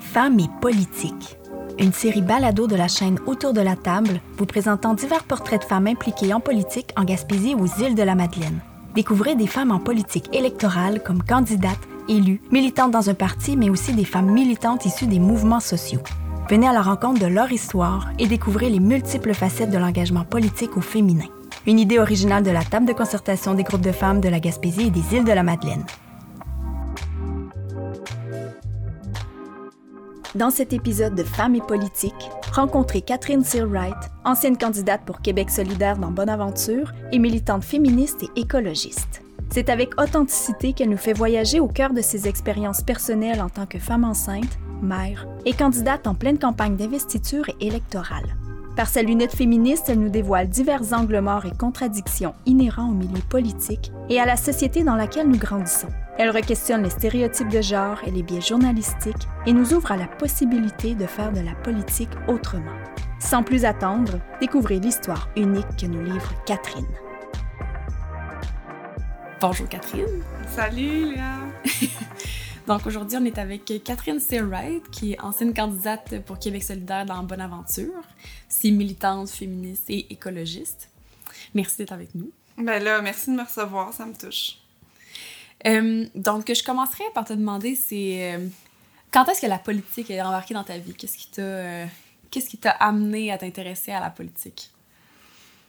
Femmes et politique. Une série balado de la chaîne Autour de la table, vous présentant divers portraits de femmes impliquées en politique en Gaspésie aux îles de la Madeleine. Découvrez des femmes en politique électorale comme candidates, élues, militantes dans un parti, mais aussi des femmes militantes issues des mouvements sociaux. Venez à la rencontre de leur histoire et découvrez les multiples facettes de l'engagement politique au féminin. Une idée originale de la table de concertation des groupes de femmes de la Gaspésie et des îles de la Madeleine. Dans cet épisode de Femmes et politique, rencontrez Catherine Searwright, ancienne candidate pour Québec solidaire dans Bonaventure et militante féministe et écologiste. C'est avec authenticité qu'elle nous fait voyager au cœur de ses expériences personnelles en tant que femme enceinte, mère et candidate en pleine campagne d'investiture et électorale. Par sa lunette féministe, elle nous dévoile divers angles morts et contradictions inhérents au milieu politique et à la société dans laquelle nous grandissons. Elle requestionne les stéréotypes de genre et les biais journalistiques et nous ouvre à la possibilité de faire de la politique autrement. Sans plus attendre, découvrez l'histoire unique que nous livre Catherine. Bonjour Catherine. Salut Léa. Donc aujourd'hui, on est avec Catherine Searwright, qui est ancienne candidate pour Québec solidaire dans Bonaventure. C'est militante, féministe et écologiste. Merci d'être avec nous. Ben là, merci de me recevoir, ça me touche. Euh, donc, je commencerai par te demander, c'est euh, quand est-ce que la politique est embarquée dans ta vie? Qu'est-ce qui t'a euh, amené à t'intéresser à la politique?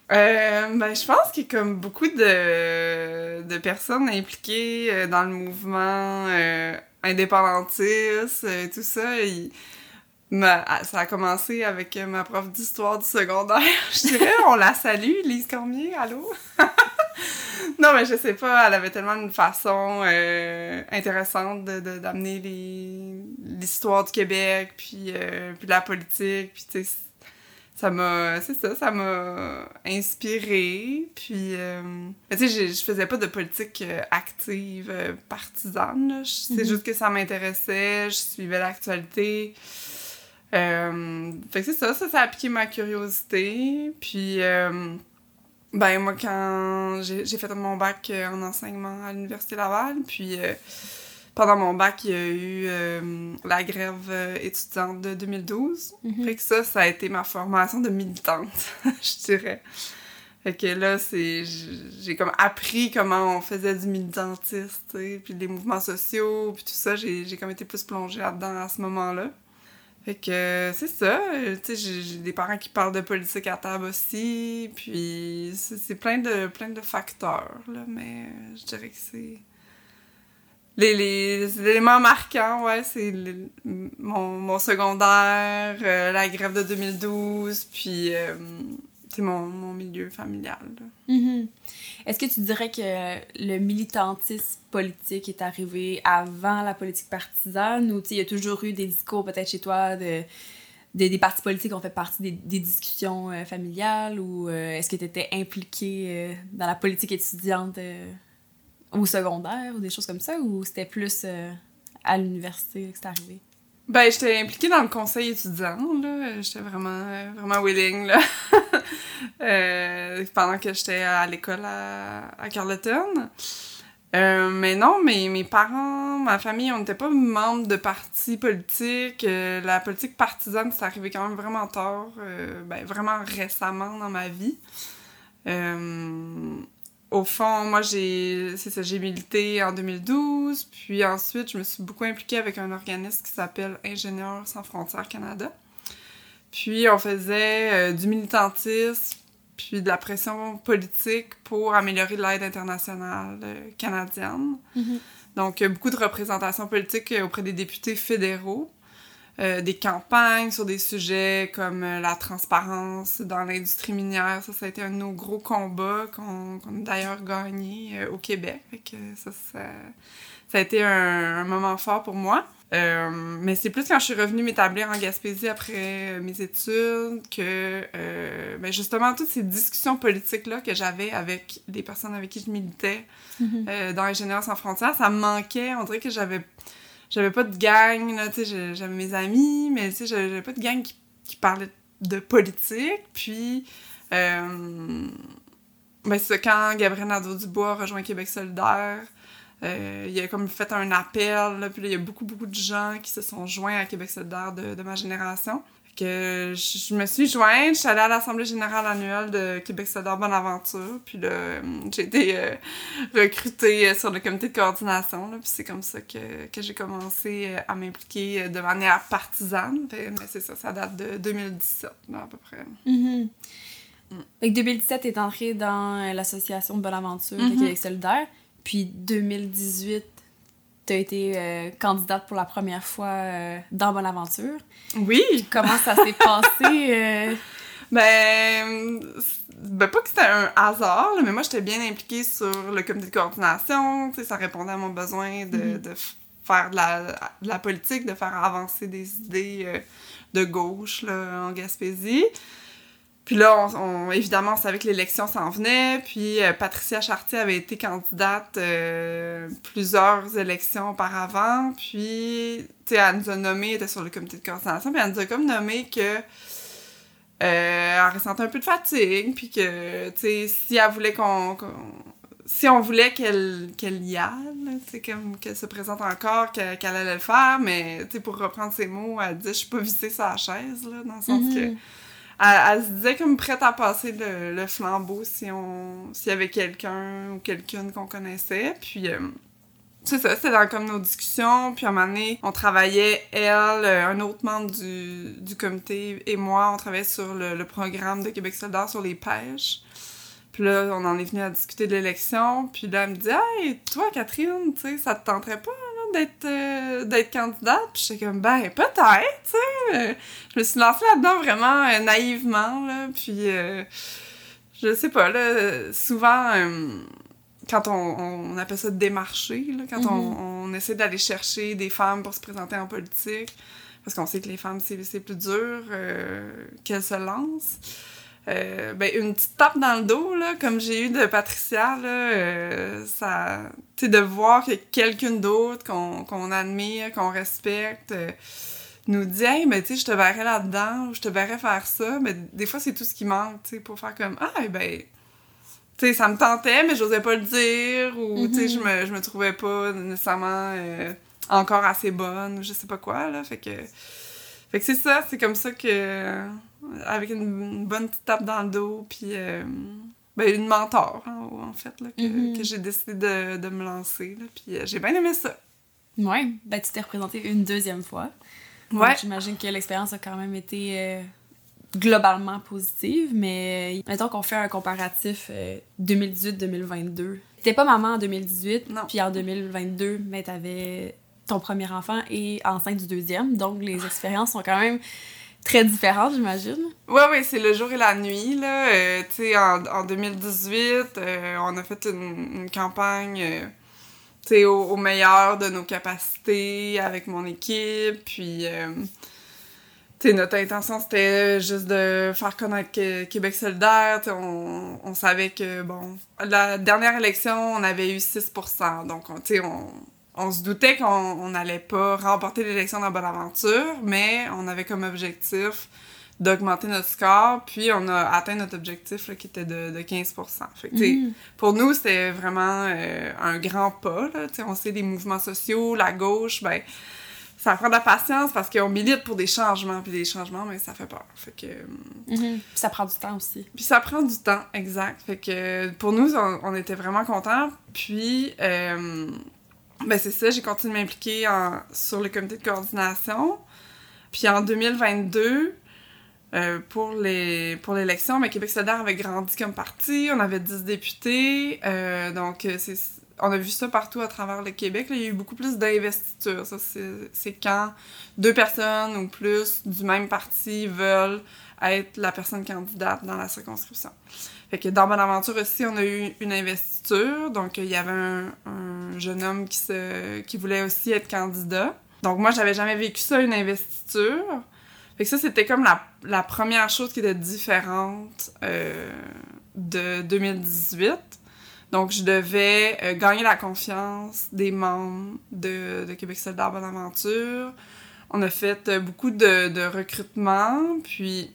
ben, je pense a comme beaucoup de, de personnes impliquées dans le mouvement indépendantiste, tout ça. ça a commencé avec ma prof d'histoire du secondaire. je dirais, on la salue, Lise Cormier, allô? non, mais je sais pas, elle avait tellement une façon euh, intéressante d'amener de, l'histoire du Québec, puis, euh, puis de la politique, puis tu sais, ça m'a, c'est ça, ça m'a inspiré, puis, euh, tu sais, je faisais pas de politique active, partisane, c'est mm-hmm. juste que ça m'intéressait, je suivais l'actualité. fait que c'est ça, ça, ça a piqué ma curiosité, puis... Ben, moi, quand j'ai fait mon bac euh, en enseignement à l'Université Laval, puis euh, pendant mon bac, il y a eu euh, la grève étudiante de 2012. Mm-hmm. Fait que ça, ça a été ma formation de militante, je dirais. Fait que là, c'est j'ai comme appris comment on faisait du militantisme, puis les mouvements sociaux, puis tout ça. J'ai comme été plus plongée là-dedans à ce moment-là. Fait que c'est ça, tu sais, j'ai des parents qui parlent de politique à table aussi, puis c'est plein de, plein de facteurs, là, mais je dirais que c'est... Les, les, éléments marquants, ouais, c'est mon, mon, secondaire, euh, la grève de 2012, puis euh, mon, mon milieu familial. Mm-hmm. Est-ce que tu dirais que le militantisme politique est arrivé avant la politique partisane ou il y a toujours eu des discours peut-être chez toi de, des partis politiques ont fait partie des, des discussions euh, familiales ou euh, est-ce que tu étais impliqué euh, dans la politique étudiante au secondaire ou des choses comme ça ou c'était plus à l'université que c'est arrivé? Ben, j'étais impliquée dans le conseil étudiant, là. J'étais vraiment, vraiment willing, là. Euh, pendant que j'étais à l'école à, à Carleton. Euh, mais non, mes, parents, ma famille, on n'était pas membres de partis politiques. Euh, la politique partisane, c'est arrivé quand même vraiment tard, ben, vraiment récemment dans ma vie au fond, moi, j'ai, c'est ça, j'ai milité en 2012, puis ensuite, je me suis beaucoup impliquée avec un organisme qui s'appelle Ingénieurs sans frontières Canada. Puis, on faisait euh, du militantisme, puis de la pression politique pour améliorer l'aide internationale euh, canadienne. Mm-hmm. Donc, beaucoup de représentation politique auprès des députés fédéraux. Euh, des campagnes sur des sujets comme euh, la transparence dans l'industrie minière. Ça, ça a été un de nos gros combats qu'on a d'ailleurs gagné euh, au Québec. que ça, ça, ça, a été un, moment fort pour moi. mais c'est plus quand je suis revenue m'établir en Gaspésie après mes études que ben justement toutes ces discussions politiques-là que j'avais avec les personnes avec qui je militais mm-hmm. dans Ingénieurs sans frontières, ça me manquait. On dirait que j'avais j'avais pas de gang, là, tu sais, j'avais mes amis, mais tu sais, j'avais pas de gang qui, parlait de politique. Puis, euh, ben, c'est quand Gabriel Nadeau-Dubois rejoint Québec solidaire, Euh, il a comme fait un appel, là, puis il y a beaucoup, beaucoup de gens qui se sont joints à Québec solidaire de ma génération. Que je, je me suis jointe, je suis allée à l'Assemblée générale annuelle de Québec solidaire Bonaventure, puis là, euh, j'ai été euh, recrutée sur le comité de coordination, là, puis c'est comme ça que, que j'ai commencé euh, à m'impliquer de manière partisane. Fait, mais c'est ça, ça date de 2017, là, à peu près. Mhm. Fait que 2017, t'es entrée dans euh, l'association de Bonaventure de Mhm. Québec solidaire. Puis 2018, t'as été euh, candidate pour la première fois euh, dans Bonaventure. Oui! Comment ça s'est passé? euh? Ben, ben, pas que c'était un hasard, là, mais moi, j'étais bien impliquée sur le comité de coordination. Tu ça répondait à mon besoin de, Mhm. de faire de la, de la politique, de faire avancer des idées euh, de gauche là, en Gaspésie. Puis là, on, on- évidemment, on savait que l'élection s'en venait. Puis euh, Patricia Chartier avait été candidate euh, plusieurs élections auparavant. Puis, tu sais, elle nous a nommé, elle était sur le comité de coordination, puis elle nous a comme nommé que euh, elle ressentait un peu de fatigue, puis que, tu sais, si elle voulait qu'on... si on voulait qu'elle y aille, sais, comme qu'elle se présente encore, qu'elle allait le faire, mais, tu sais, pour reprendre ses mots, elle disait « Je suis pas vissée sur la chaise, là, dans le sens que... Elle, se disait comme prête à passer le, flambeau si on s'il y avait quelqu'un ou quelqu'une qu'on connaissait. Puis euh, c'est ça, c'était dans comme nos discussions. Puis à un moment donné, on travaillait, elle, euh, un autre membre du, du comité et moi, on travaillait sur le, le programme de Québec solidaire sur les pêches. Puis là, on en est venu à discuter de l'élection. Puis là, elle me dit Hey, toi, Catherine, tu sais, ça te tenterait pas d'être euh, d'être candidate? Puis j'étais comme Ben, peut-être, tu sais. Je me suis lancée là-dedans vraiment euh, naïvement, là. Puis, euh, je sais pas, là, souvent, quand on, on appelle ça démarcher, là, quand on, on essaie d'aller chercher des femmes pour se présenter en politique, parce qu'on sait que les femmes, c'est c'est plus dur qu'elles se lancent. Euh, ben, une petite tape dans le dos, là, comme j'ai eu de Patricia, là, euh, ça, de voir que quelqu'un d'autre qu'on qu'on admire, qu'on respecte, euh, nous dit, hey, mais tu sais, je te verrais là-dedans, ou je te verrais faire ça, mais des fois, c'est tout ce qui manque, tu sais, pour faire comme, ah, eh ben, tu sais, ça me tentait, mais j'osais pas le dire, ou, je me, je me trouvais pas nécessairement encore assez bonne, ou je sais pas quoi, là, fait que, fait que c'est ça, c'est comme ça que, avec une, bonne petite tape dans le dos, puis, euh, ben, une mentor, hein, en fait, là, que, Mhm. que j'ai décidé de, de me lancer, là, puis euh, j'ai bien aimé ça. Ouais, ben tu t'es représentée une deuxième fois. Ouais. J'imagine que l'expérience a quand même été euh, globalement positive, mais mettons qu'on fait un comparatif euh, 2018-2022. T'étais pas maman en 2018, Non. puis en 2022, mais t'avais ton premier enfant et enceinte du deuxième, donc les expériences sont quand même très différentes, j'imagine. Ouais, ouais, c'est le jour et la nuit, là. Euh, en, en 2018, euh, on a fait une, campagne, euh, au, meilleur de nos capacités avec mon équipe, puis... euh, tu sais, notre intention, c'était juste de faire connaître Québec solidaire. On, on savait que, bon, la dernière élection, on avait eu 6% donc, on- tu sais, on, on se doutait qu'on on n'allait pas remporter l'élection dans Bonaventure, mais on avait comme objectif d'augmenter notre score, puis on a atteint notre objectif là, qui était de, de 15 Fait que, Mhm. Pour nous, c'était vraiment euh, un grand pas. Là. On sait les mouvements sociaux, la gauche, ben ça prend de la patience parce qu'on milite pour des changements, puis des changements, mais ça fait peur. Fait que... euh, Mhm. Puis ça prend du temps aussi. puis ça prend du temps, exact. Fait que pour nous, on, on était vraiment contents. Puis, euh, ben c'est ça, j'ai continué de m'impliquer sur le comité de coordination. Puis en 2022, euh, pour les pour l'élection, ben, Québec solidaire avait grandi comme parti. On avait 10 députés. euh, donc, euh, on a vu ça partout à travers le Québec. Il y a eu beaucoup plus d'investiture. Ça, c'est quand deux personnes ou plus du même parti veulent être la personne candidate dans la circonscription. Fait que dans Bonaventure aussi, on a eu une investiture. Donc, il y avait un, un jeune homme qui, se, qui voulait aussi être candidat. Donc, moi, j'avais jamais vécu ça, une investiture. Fait que ça, c'était comme la, la première chose qui était différente euh, de 2018. Donc, je devais euh, gagner la confiance des membres de, de Québec solidaire Bonaventure. On a fait euh, beaucoup de, de recrutement, puis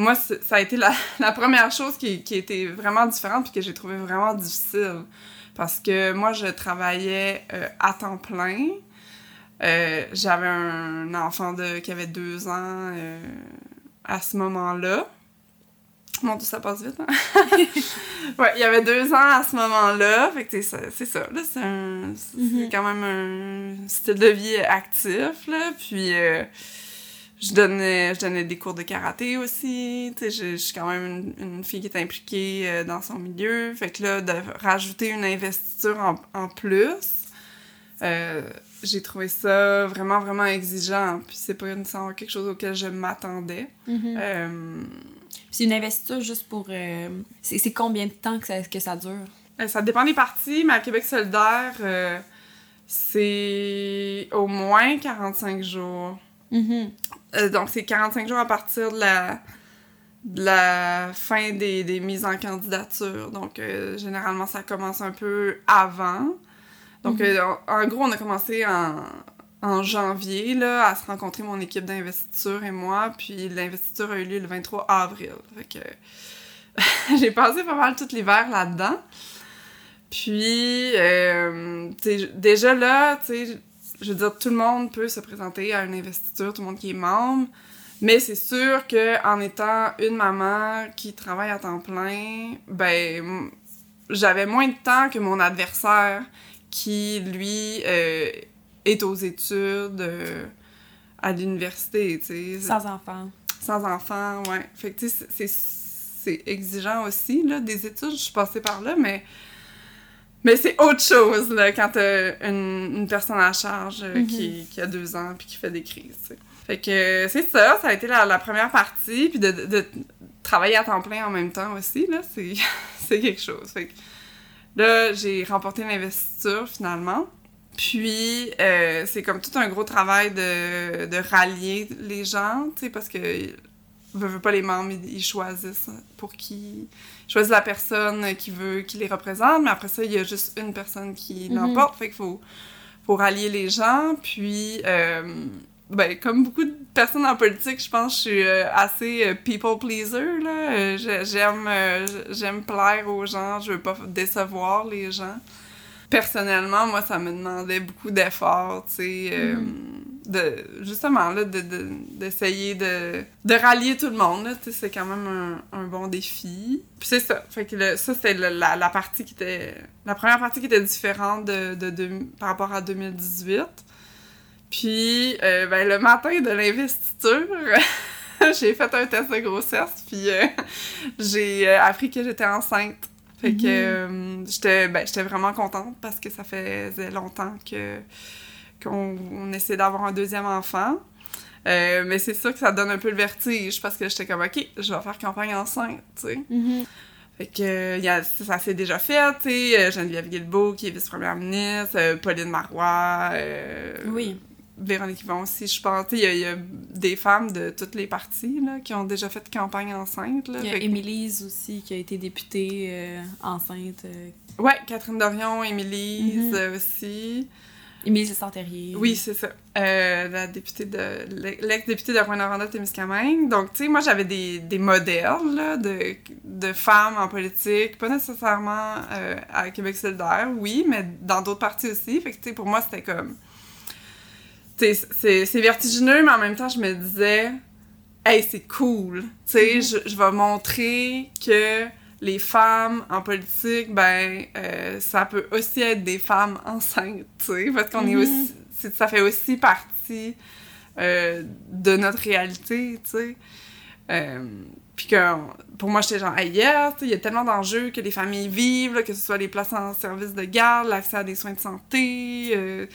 moi, ça a été la, la première chose qui, qui était vraiment différente puis que j'ai trouvé vraiment difficile. Parce que moi, je travaillais euh, à temps plein. Euh, j'avais un enfant de, qui avait deux ans euh, à ce moment-là. Mon Dieu, ça passe vite, hein? ouais, il y avait deux ans à ce moment-là. Fait que c'est ça, là. C'est. Mhm. quand même un style de vie actif, là. Puis... je donnais, je donnais des cours de karaté aussi. Tu sais, je, je suis quand même une, une fille qui est impliquée euh, dans son milieu. Fait que là, de rajouter une investiture en, en plus, euh, j'ai trouvé ça vraiment, vraiment exigeant. Puis c'est pas nécessairement quelque chose auquel je m'attendais. Mhm. Euh, C'est une investiture juste pour. euh, c'est combien de temps que ça, que ça dure? Ça dépend des parties, mais à Québec solidaire, c'est au moins 45 jours. Mhm. Euh, donc, c'est 45 jours à partir de la, de la fin des, des mises en candidature. Donc, euh, généralement, ça commence un peu avant. Donc, Mhm. euh, en, gros, on a commencé en, en janvier là, à se rencontrer, mon équipe d'investiture et moi. Puis, l'investiture a eu lieu le 23 avril. Fait que j'ai passé pas mal tout l'hiver là-dedans. Puis, déjà là, tu sais, je veux dire, tout le monde peut se présenter à une investiture, tout le monde qui est membre. Mais c'est sûr que en étant une maman qui travaille à temps plein, ben, j'avais moins de temps que mon adversaire qui, lui, euh, est aux études euh, à l'université, tu sais. Sans enfant. Sans enfant, ouais. Fait que, tu sais, c'est exigeant aussi, là, des études. Je suis passée par là, mais... Mais c'est autre chose, là, quand t'as une, une personne à charge euh, Mhm. qui, qui a deux ans puis qui fait des crises. Fait que c'est ça, ça a été la, la première partie. Puis de, de- de travailler à temps plein en même temps aussi, là, c'est quelque chose. Fait que là, j'ai remporté l'investiture, finalement. Puis, euh, c'est comme tout un gros travail de, de rallier les gens, tu sais, parce que veut, veut pas les membres, ils, ils choisissent pour qui... Ils choisissent la personne qui veut, qui les représente, mais après ça, il y a juste une personne qui Mhm. l'emporte, fait qu'il faut, faut rallier les gens, puis... euh, ben, comme beaucoup de personnes en politique, je pense que je suis euh, assez euh, people pleaser, là. J'ai- j'aime, j'aime plaire aux gens, je veux pas décevoir les gens. Personnellement, moi, ça me demandait beaucoup d'efforts, tu sais, euh, de, justement, là, de, de- d'essayer de, de rallier tout le monde, c'est quand même un, un bon défi. Puis c'est ça, fait que le- ça, c'est la, la partie qui était, la première partie qui était différente de, de, de- par rapport à 2018. Puis, euh, ben, le matin de l'investiture, j'ai fait un test de grossesse, puis euh, j'ai euh, appris que j'étais enceinte. Fait que euh, j'étais ben, j'étais vraiment contente parce que ça faisait longtemps que qu'on on essayait d'avoir un deuxième enfant. Euh, mais c'est sûr que ça donne un peu le vertige parce que j'étais comme OK, je vais faire campagne enceinte, tu sais. Mhm. Fait que y a, ça s'est déjà fait, tu sais. euh, Geneviève Guilbeault qui est vice-première ministre, euh, Pauline Marois, euh, Oui. Véronique Yvon aussi, je pense. Il y, a- il y a des femmes de toutes les parties là, qui ont déjà fait campagne enceinte. Il y a que- Émilise aussi qui a été députée euh, enceinte. Ouais, Catherine Dorion, Émilie Mhm. aussi. Émilise Santérier. Oui, c'est ça. Euh, la députée de l'ex-députée de Rouyn-Noranda-Témiscamingue. Donc, tu sais, moi, j'avais des, des modèles là, de, de femmes en politique, pas nécessairement euh, à Québec solidaire, oui, mais dans d'autres partis aussi. Fait que, tu sais, pour moi, c'était comme... Tu sais, c'est- c'est vertigineux, mais en même temps, je me disais, hey, c'est cool. Tu sais, Mhm. je, je vais montrer que les femmes en politique, ben, euh, ça peut aussi être des femmes enceintes, tu sais, parce qu'on est Mhm. aussi, ça fait aussi partie euh, de notre réalité, tu sais. Euh, puis que, pour moi, j'étais genre, sais, il y a tellement d'enjeux que les familles vivent, là, que ce soit les places en service de garde, l'accès à des soins de santé, euh,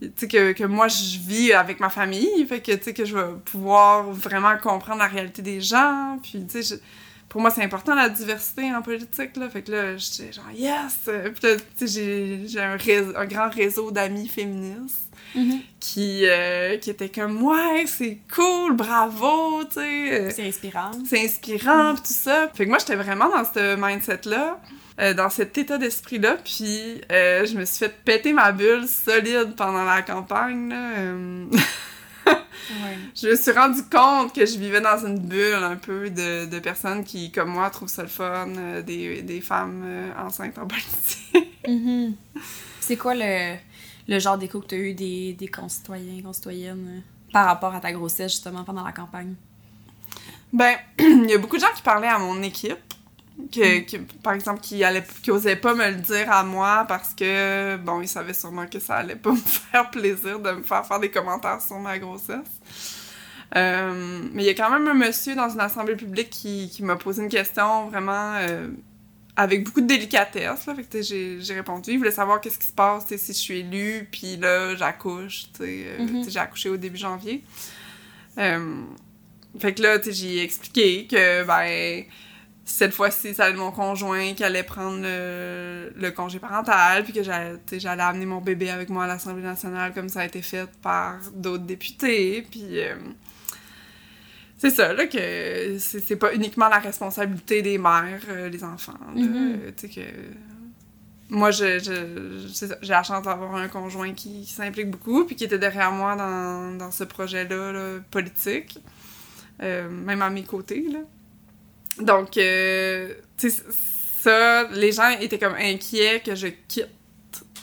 tu sais, que, que moi, je vis avec ma famille, fait que, tu sais, que je vais pouvoir vraiment comprendre la réalité des gens, puis, tu sais, pour moi, c'est important la diversité en politique, là, fait que là, j'étais genre, yes! Puis là, tu sais, j'ai- un, réseau- un grand réseau d'amis féministes Mhm. qui, euh, qui étaient comme, ouais, c'est cool, bravo, tu sais. C'est inspirant. c'est inspirant, pis tout ça. Fait que moi, j'étais vraiment dans ce mindset-là, euh, dans cet état d'esprit-là, puis euh, je me suis fait péter ma bulle solide pendant la campagne, là. Ouais. je me suis rendu compte que je vivais dans une bulle un peu de, de personnes qui, comme moi, trouvent ça le fun, euh, des, des femmes euh, enceintes en politique. Mhm. C'est quoi le, le genre d'écho que tu as eu des, des concitoyens, concitoyennes euh, par rapport à ta grossesse, justement, pendant la campagne? Ben, il y a beaucoup de gens qui parlaient à mon équipe, que, que, par exemple, qui, allaient, qui osaient pas me le dire à moi parce que, bon, ils savaient sûrement que ça allait pas me faire plaisir de me faire faire des commentaires sur ma grossesse. Euh, mais il y a quand même un monsieur dans une assemblée publique qui, qui m'a posé une question vraiment euh, avec beaucoup de délicatesse. Là. Fait que j'ai, répondu. Il voulait savoir qu'est-ce qui se passe si je suis élue, puis là, j'accouche. Euh, Mhm. J'ai accouché au début janvier. Euh, fait que là, j'ai expliqué que, ben, cette fois-ci, ça allait être mon conjoint qui allait prendre le, le congé parental, puis que j'allais, amener mon bébé avec moi à l'Assemblée nationale, comme ça a été fait par d'autres députés. Puis, euh, c'est ça, là, que c'est, pas uniquement la responsabilité des mères, euh, les enfants. Mhm. Euh, tu sais, que. Moi, je, je- j'ai la chance d'avoir un conjoint qui, qui s'implique beaucoup, puis qui était derrière moi dans, dans ce projet-là là, politique, euh, même à mes côtés. Là. Donc, euh, tu sais, ça, les gens étaient comme inquiets que je quitte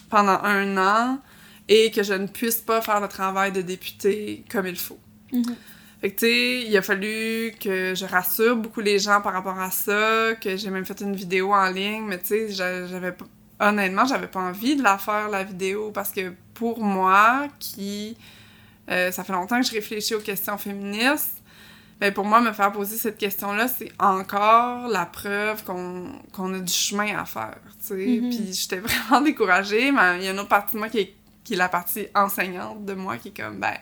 pendant un an et que je ne puisse pas faire le travail de député comme il faut. Mhm. Fait que, tu sais, il a fallu que je rassure beaucoup les gens par rapport à ça, que j'ai même fait une vidéo en ligne, mais tu sais, j'a- j'avais pas... Honnêtement, j'avais pas envie de la faire, la vidéo, parce que pour moi, qui... euh, ça fait longtemps que je réfléchis aux questions féministes, mais pour moi, me faire poser cette question-là, c'est encore la preuve qu'on qu'on a du chemin à faire, tu sais. Mhm. Puis j'étais vraiment découragée, mais il y a une autre partie de moi qui est, qui est la partie enseignante de moi, qui est comme, ben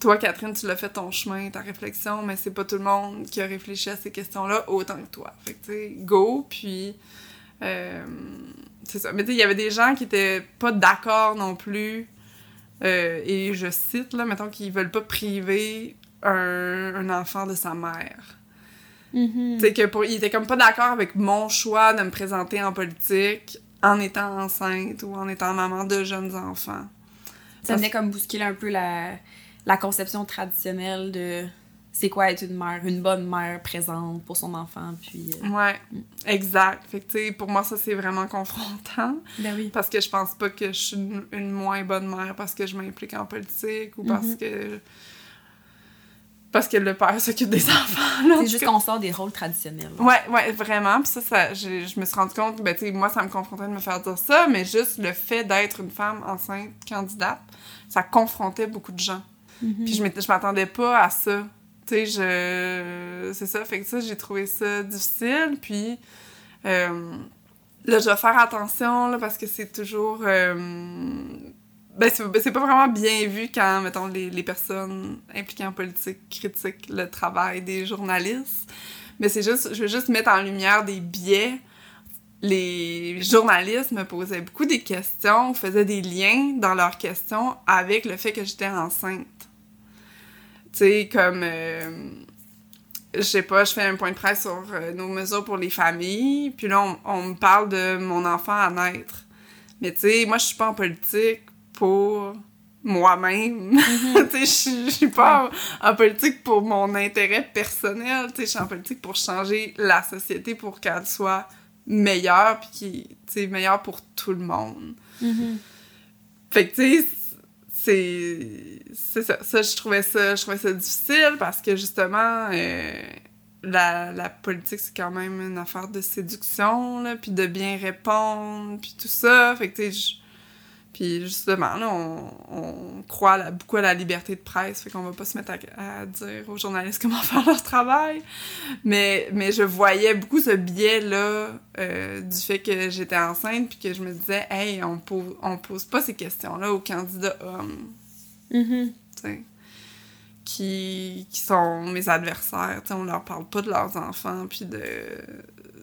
toi, Catherine, tu l'as fait ton chemin, ta réflexion, mais c'est pas tout le monde qui a réfléchi à ces questions-là autant que toi. Fait que, tu sais, go, puis... euh, c'est ça. Mais tu sais, il y avait des gens qui étaient pas d'accord non plus, euh, et je cite, là, mettons, qu'ils veulent pas priver un, un enfant de sa mère. Sais, que pour... Ils étaient comme pas d'accord avec mon choix de me présenter en politique en étant enceinte ou en étant maman de jeunes enfants. Ça venait comme bousculer un peu la, la conception traditionnelle de c'est quoi être une mère, une bonne mère présente pour son enfant, puis... euh, Ouais, exact. Fait que, tu sais, pour moi, ça, c'est vraiment confrontant. Ben oui. Parce que je pense pas que je suis une, une moins bonne mère parce que je m'implique en politique ou parce Mhm. que. Parce que le père s'occupe des enfants. là, en C'est juste qu'on sort des rôles traditionnels. Ouais, ouais, vraiment. Puis ça, ça je, me suis rendu compte, ben, tu sais, moi, ça me confrontait de me faire dire ça, mais juste le fait d'être une femme enceinte candidate, ça confrontait beaucoup de gens. Mhm. Puis je m'étais- je m'attendais pas à ça. Tu sais, je... C'est ça, fait que ça, j'ai trouvé ça difficile. Puis euh, là, je vais faire attention, là, parce que c'est toujours... euh, Ben, c'est ben, c'est pas vraiment bien vu quand, mettons, les, les personnes impliquées en politique critiquent le travail des journalistes. Mais c'est juste... Je veux juste mettre en lumière des biais les journalistes me posaient beaucoup des questions, faisaient des liens dans leurs questions avec le fait que j'étais enceinte. Tu sais, comme, euh, je sais pas, je fais un point de presse sur euh, nos mesures pour les familles, puis là, on, on me parle de mon enfant à naître. Mais tu sais, moi, je suis pas en politique pour moi-même. tu sais, je suis- pas en, en politique pour mon intérêt personnel. Tu sais, je suis en politique pour changer la société pour qu'elle soit meilleure, puis qui, meilleure pour tout le monde. Mhm. Fait que, tu sais, c'est. C'est ça. Ça, je trouvais ça, je trouvais ça difficile parce que, justement, euh, la, la politique, c'est quand même une affaire de séduction, là, puis de bien répondre, puis tout ça. Fait que, tu sais, Puis, justement, là, on, on croit la- beaucoup à la liberté de presse, fait qu'on va pas se mettre à, à dire aux journalistes comment faire leur travail. Mais, mais je voyais beaucoup ce biais-là euh, du fait que j'étais enceinte, puis que je me disais, hey, on pose, on pose pas ces questions-là aux candidats hommes, tu sais, qui, qui sont mes adversaires. Tu sais, on leur parle pas de leurs enfants, puis de,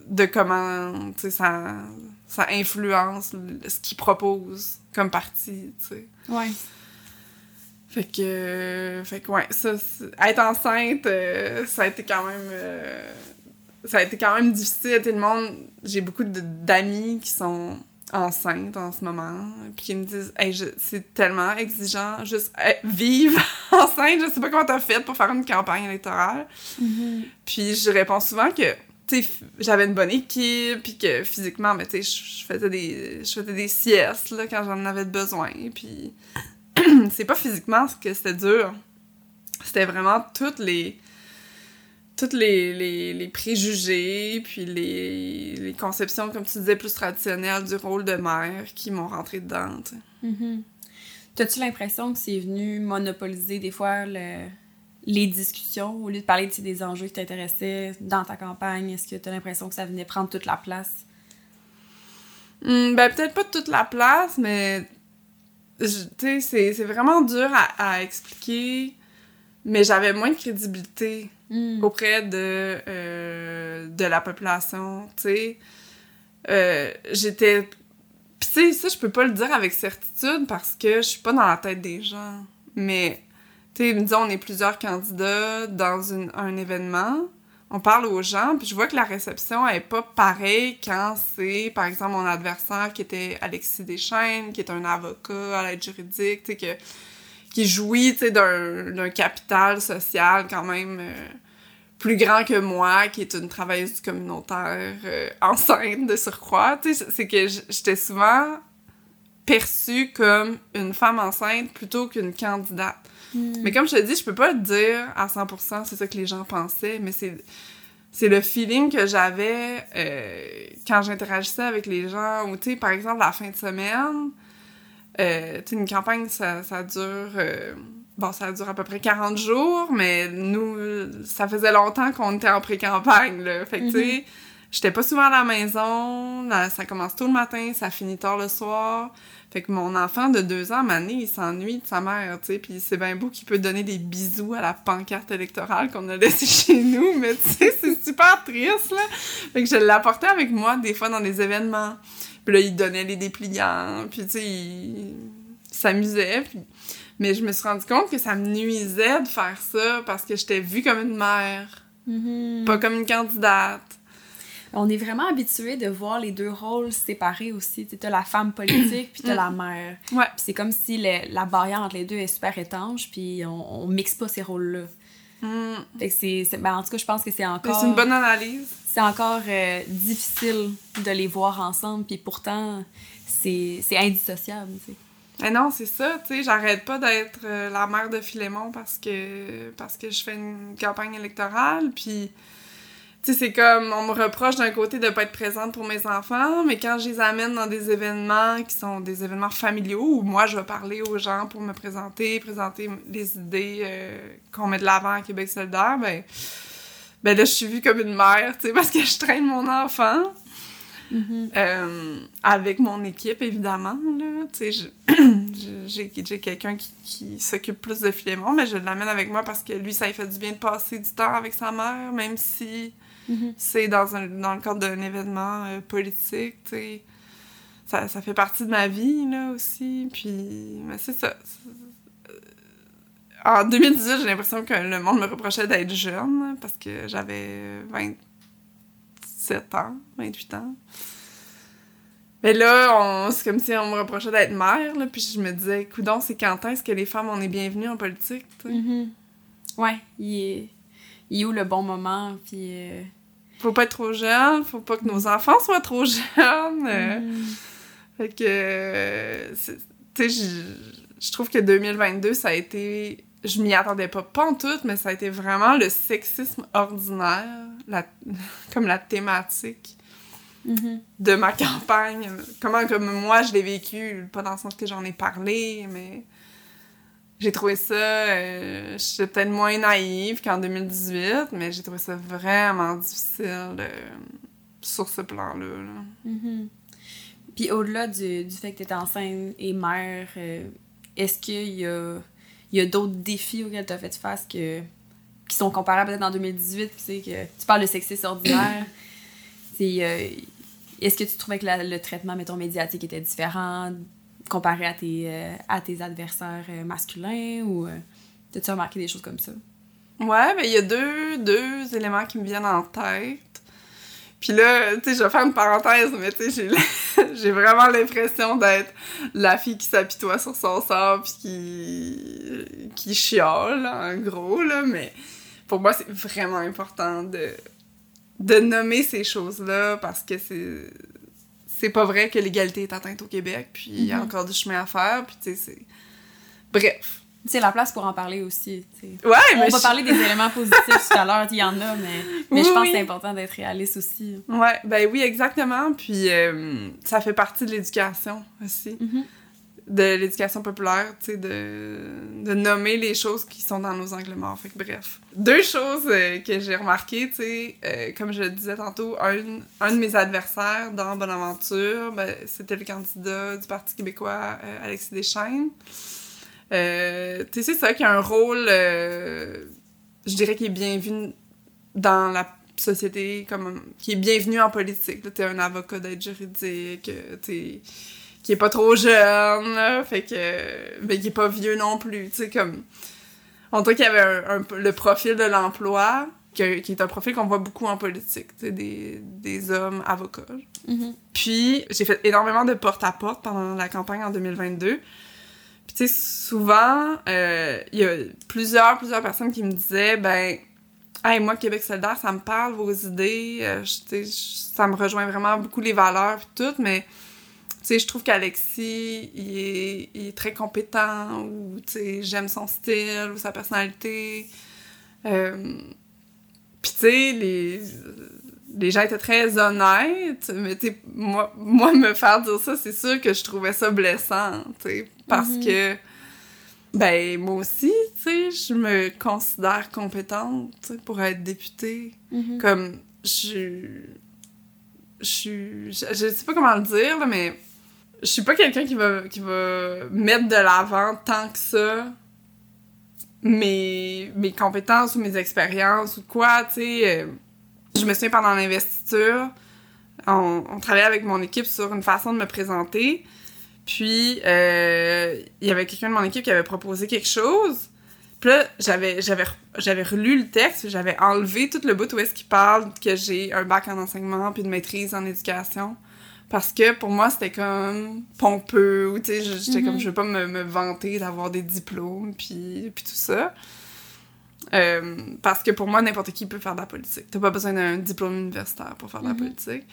de comment tu sais, ça, ça influence ce qu'ils proposent comme parti. tu sais. Ouais. Fait que, fait que ouais, ça, être enceinte, euh, ça a été quand même, euh, ça a été quand même difficile. Tout le monde, j'ai beaucoup d'amis qui sont enceintes en ce moment, puis qui me disent, hey, c'est tellement exigeant, juste hey, vivre enceinte. Je sais pas comment t'as fait pour faire une campagne électorale. Mhm. Puis je réponds souvent que j'avais une bonne équipe, puis que physiquement, mais tu je faisais des, je faisais des siestes, là, quand j'en avais besoin, puis c'est pas physiquement que c'était dur. C'était vraiment toutes les toutes les, les, les, préjugés, puis les, les, conceptions, comme tu disais, plus traditionnelles du rôle de mère qui m'ont rentré dedans. Mm T'as-tu l'impression que c'est venu monopoliser des fois le, les discussions au lieu de parler de, des enjeux qui t'intéressaient dans ta campagne? Est-ce que t'as l'impression que ça venait prendre toute la place? Hmm, ben, peut-être pas toute la place, mais tu sais, c'est vraiment dur à, à expliquer, mais j'avais moins de crédibilité Hmm. auprès de, euh, de la population, tu sais. Euh, j'étais... Tu sais, ça, je peux pas le dire avec certitude parce que je suis pas dans la tête des gens. Mais, tu sais, disons, on est plusieurs candidats dans un événement, on parle aux gens, puis je vois que la réception est pas pareille quand c'est, par exemple, mon adversaire qui était Alexis Deschaines, qui est un avocat à l'aide juridique, tu sais, qui jouit d'un capital social quand même euh, plus grand que moi, qui est une travailleuse communautaire euh, enceinte de surcroît. C'est que j'étais souvent perçue comme une femme enceinte plutôt qu'une candidate. Hmm. Mais comme je te dis, je peux pas le dire à 100%, c'est ça que les gens pensaient, mais c'est c'est le feeling que j'avais euh, quand j'interagissais avec les gens. Ou, tu sais, par exemple, la fin de semaine, euh, une campagne, ça, ça dure... Euh, bon, ça dure à peu près 40 jours, mais nous, ça faisait longtemps qu'on était en pré-campagne, là. Fait que, tu sais, mhm. j'étais pas souvent à la maison, ça commence tôt le matin, ça finit tard le soir. Fait que mon enfant de deux ans, Mané, il s'ennuie de sa mère, tu sais, puis c'est bien beau qu'il peut donner des bisous à la pancarte électorale qu'on a laissée chez nous, mais tu sais, c'est super triste, là. Fait que je l'apportais avec moi des fois dans des événements. Puis là, il donnait les dépliants, puis tu sais, il, s'amusait. Mais je me suis rendu compte que ça me nuisait de faire ça parce que j'étais vue comme une mère, mm-hmm. pas comme une candidate. On est vraiment habitué de voir les deux rôles séparés aussi. Tu as la femme politique, puis tu as la mm. mère. Ouais. c'est comme si la barrière entre les deux est super étanche, puis on, on mixe pas ces rôles-là. Mm. Fait que c'est... Ben, en tout cas, je pense que c'est encore... C'est une bonne analyse c'est encore euh, difficile de les voir ensemble, puis pourtant, c'est indissociable, tu sais. Mais non, c'est ça, tu sais, j'arrête pas d'être euh, la mère de Philémon parce que, parce que je fais une campagne électorale, puis, tu sais, c'est comme, on me reproche d'un côté de pas être présente pour mes enfants, mais quand je les amène dans des événements qui sont des événements familiaux, où moi, je vais parler aux gens pour me présenter, présenter les idées euh, qu'on met de l'avant à Québec solidaire, ben ben là, je suis vue comme une mère, tu sais, parce que je traîne mon enfant. Mm-hmm. Euh, avec mon équipe, évidemment, là. Tu sais, j'ai quelqu'un qui, qui s'occupe plus de Philémon, mais je l'amène avec moi parce que lui, ça lui fait du bien de passer du temps avec sa mère, même si mm-hmm. c'est dans, un, dans le cadre d'un événement euh, politique, tu sais. Ça, ça, fait partie de ma vie, là, aussi. Puis, mais c'est ça en 2018, j'ai l'impression que le monde me reprochait d'être jeune parce que j'avais 27 ans, 28 ans. Mais là, c'est comme si on me reprochait d'être mère, là, puis je me disais, coudon, c'est quand est-ce que les femmes, on est bienvenues en politique, tu mm-hmm. Ouais, il est... il est où le bon moment, puis... Euh, faut pas être trop jeune, faut pas que nos enfants soient trop jeunes. Mm-hmm. Fait que, tu sais, je trouve que 2022, ça a été je m'y attendais pas, pas en tout, mais ça a été vraiment le sexisme ordinaire, la, comme la thématique mm-hmm. de ma campagne. Comment comme moi je l'ai vécu, pas dans le sens que j'en ai parlé, mais j'ai trouvé ça. Euh, J'étais peut-être moins naïve qu'en 2018, mais j'ai trouvé ça vraiment difficile euh, sur ce plan-là. Mm-hmm. Puis au-delà du, fait que tu étais enceinte et mère, euh, est-ce qu'il y a il y a d'autres défis auxquels tu as fait face que, qui sont comparables peut-être en 2018. Tu, que tu parles de sexisme ordinaire. Euh, est-ce que tu trouvais que le traitement, mettons, médiatique était différent comparé à tes, euh, à tes adversaires euh, masculins ou as-tu remarqué des choses comme ça? Ouais, mais il y a deux, deux éléments qui me viennent en tête. Puis là, tu sais, je vais faire une parenthèse, mais tu sais, j'ai vraiment l'impression d'être la fille qui s'apitoie sur son sort puis qui, qui chiale, en gros, là. Mais pour moi, c'est vraiment important de, de nommer ces choses-là parce que c'est c'est pas vrai que l'égalité est atteinte au Québec, puis il y a Mhm. encore du chemin à faire, puis tu sais, c'est... Bref. C'est la place pour en parler aussi. Ouais, On mais va je- parler des éléments positifs tout à l'heure, il y en a, mais, mais je pense oui. que c'est important d'être réaliste aussi. Ouais, ben oui, exactement, puis euh, ça fait partie de l'éducation aussi, de l'éducation populaire, tu sais, de, de nommer les choses qui sont dans nos angles morts, fait que bref. Deux choses euh, que j'ai remarquées, tu sais, euh, comme je le disais tantôt, un, un de mes adversaires dans Bonaventure, ben, c'était le candidat du Parti québécois, euh, Alexis Deschaines. Tu sais, c'est ça qui a un rôle, je dirais, qui est bien vu dans la société, comme qui est bienvenu en politique. Tu es un avocat d'aide juridique, t'es qui est pas trop jeune, là, fait que... mais qui est pas vieux non plus, tu sais, comme... On dirait qu'il y avait un, un- le profil de l'emploi, qui est un profil qu'on voit beaucoup en politique, tu sais, des, des hommes avocats. Mhm. Puis, j'ai fait énormément de porte-à-porte pendant la campagne en 2022. Puis, tu sais, souvent, euh, il y a plusieurs, plusieurs personnes qui me disaient, ben, hey, moi, Québec solidaire, ça me parle, vos idées, euh, je- tu sais, je- ça me rejoint vraiment beaucoup les valeurs, puis tout, mais, tu sais, je trouve qu'Alexis, il est, il est très compétent, ou, tu sais, j'aime son style, ou sa personnalité. Euh, puis, tu sais, les les gens étaient très honnêtes, mais tu sais, moi, moi, me faire dire ça, c'est sûr que je trouvais ça blessant, tu sais, parce Mhm. que, ben, moi aussi, tu sais, je me considère compétente, pour être députée. Mhm. Comme, je... Je. Je, je sais pas comment le dire, là, mais je suis pas quelqu'un qui va, qui va mettre de l'avant tant que ça mes, mes compétences ou mes expériences ou quoi, tu sais. euh, je me souviens pendant l'investiture, on, on travaillait avec mon équipe sur une façon de me présenter. Puis, euh, il y avait quelqu'un de mon équipe qui avait proposé quelque chose. Puis là, j'avais, j'avais, j'avais relu le texte, j'avais enlevé tout le bout où est-ce qu'il parle que j'ai un bac en enseignement puis une maîtrise en éducation. Parce que pour moi, c'était comme pompeux, ou tu sais, je- j'étais Mhm. comme, je veux pas me, me vanter d'avoir des diplômes, puis, puis tout ça. Euh, parce que pour moi, n'importe qui peut faire de la politique. T'as pas besoin d'un diplôme universitaire pour faire de la Mhm. politique.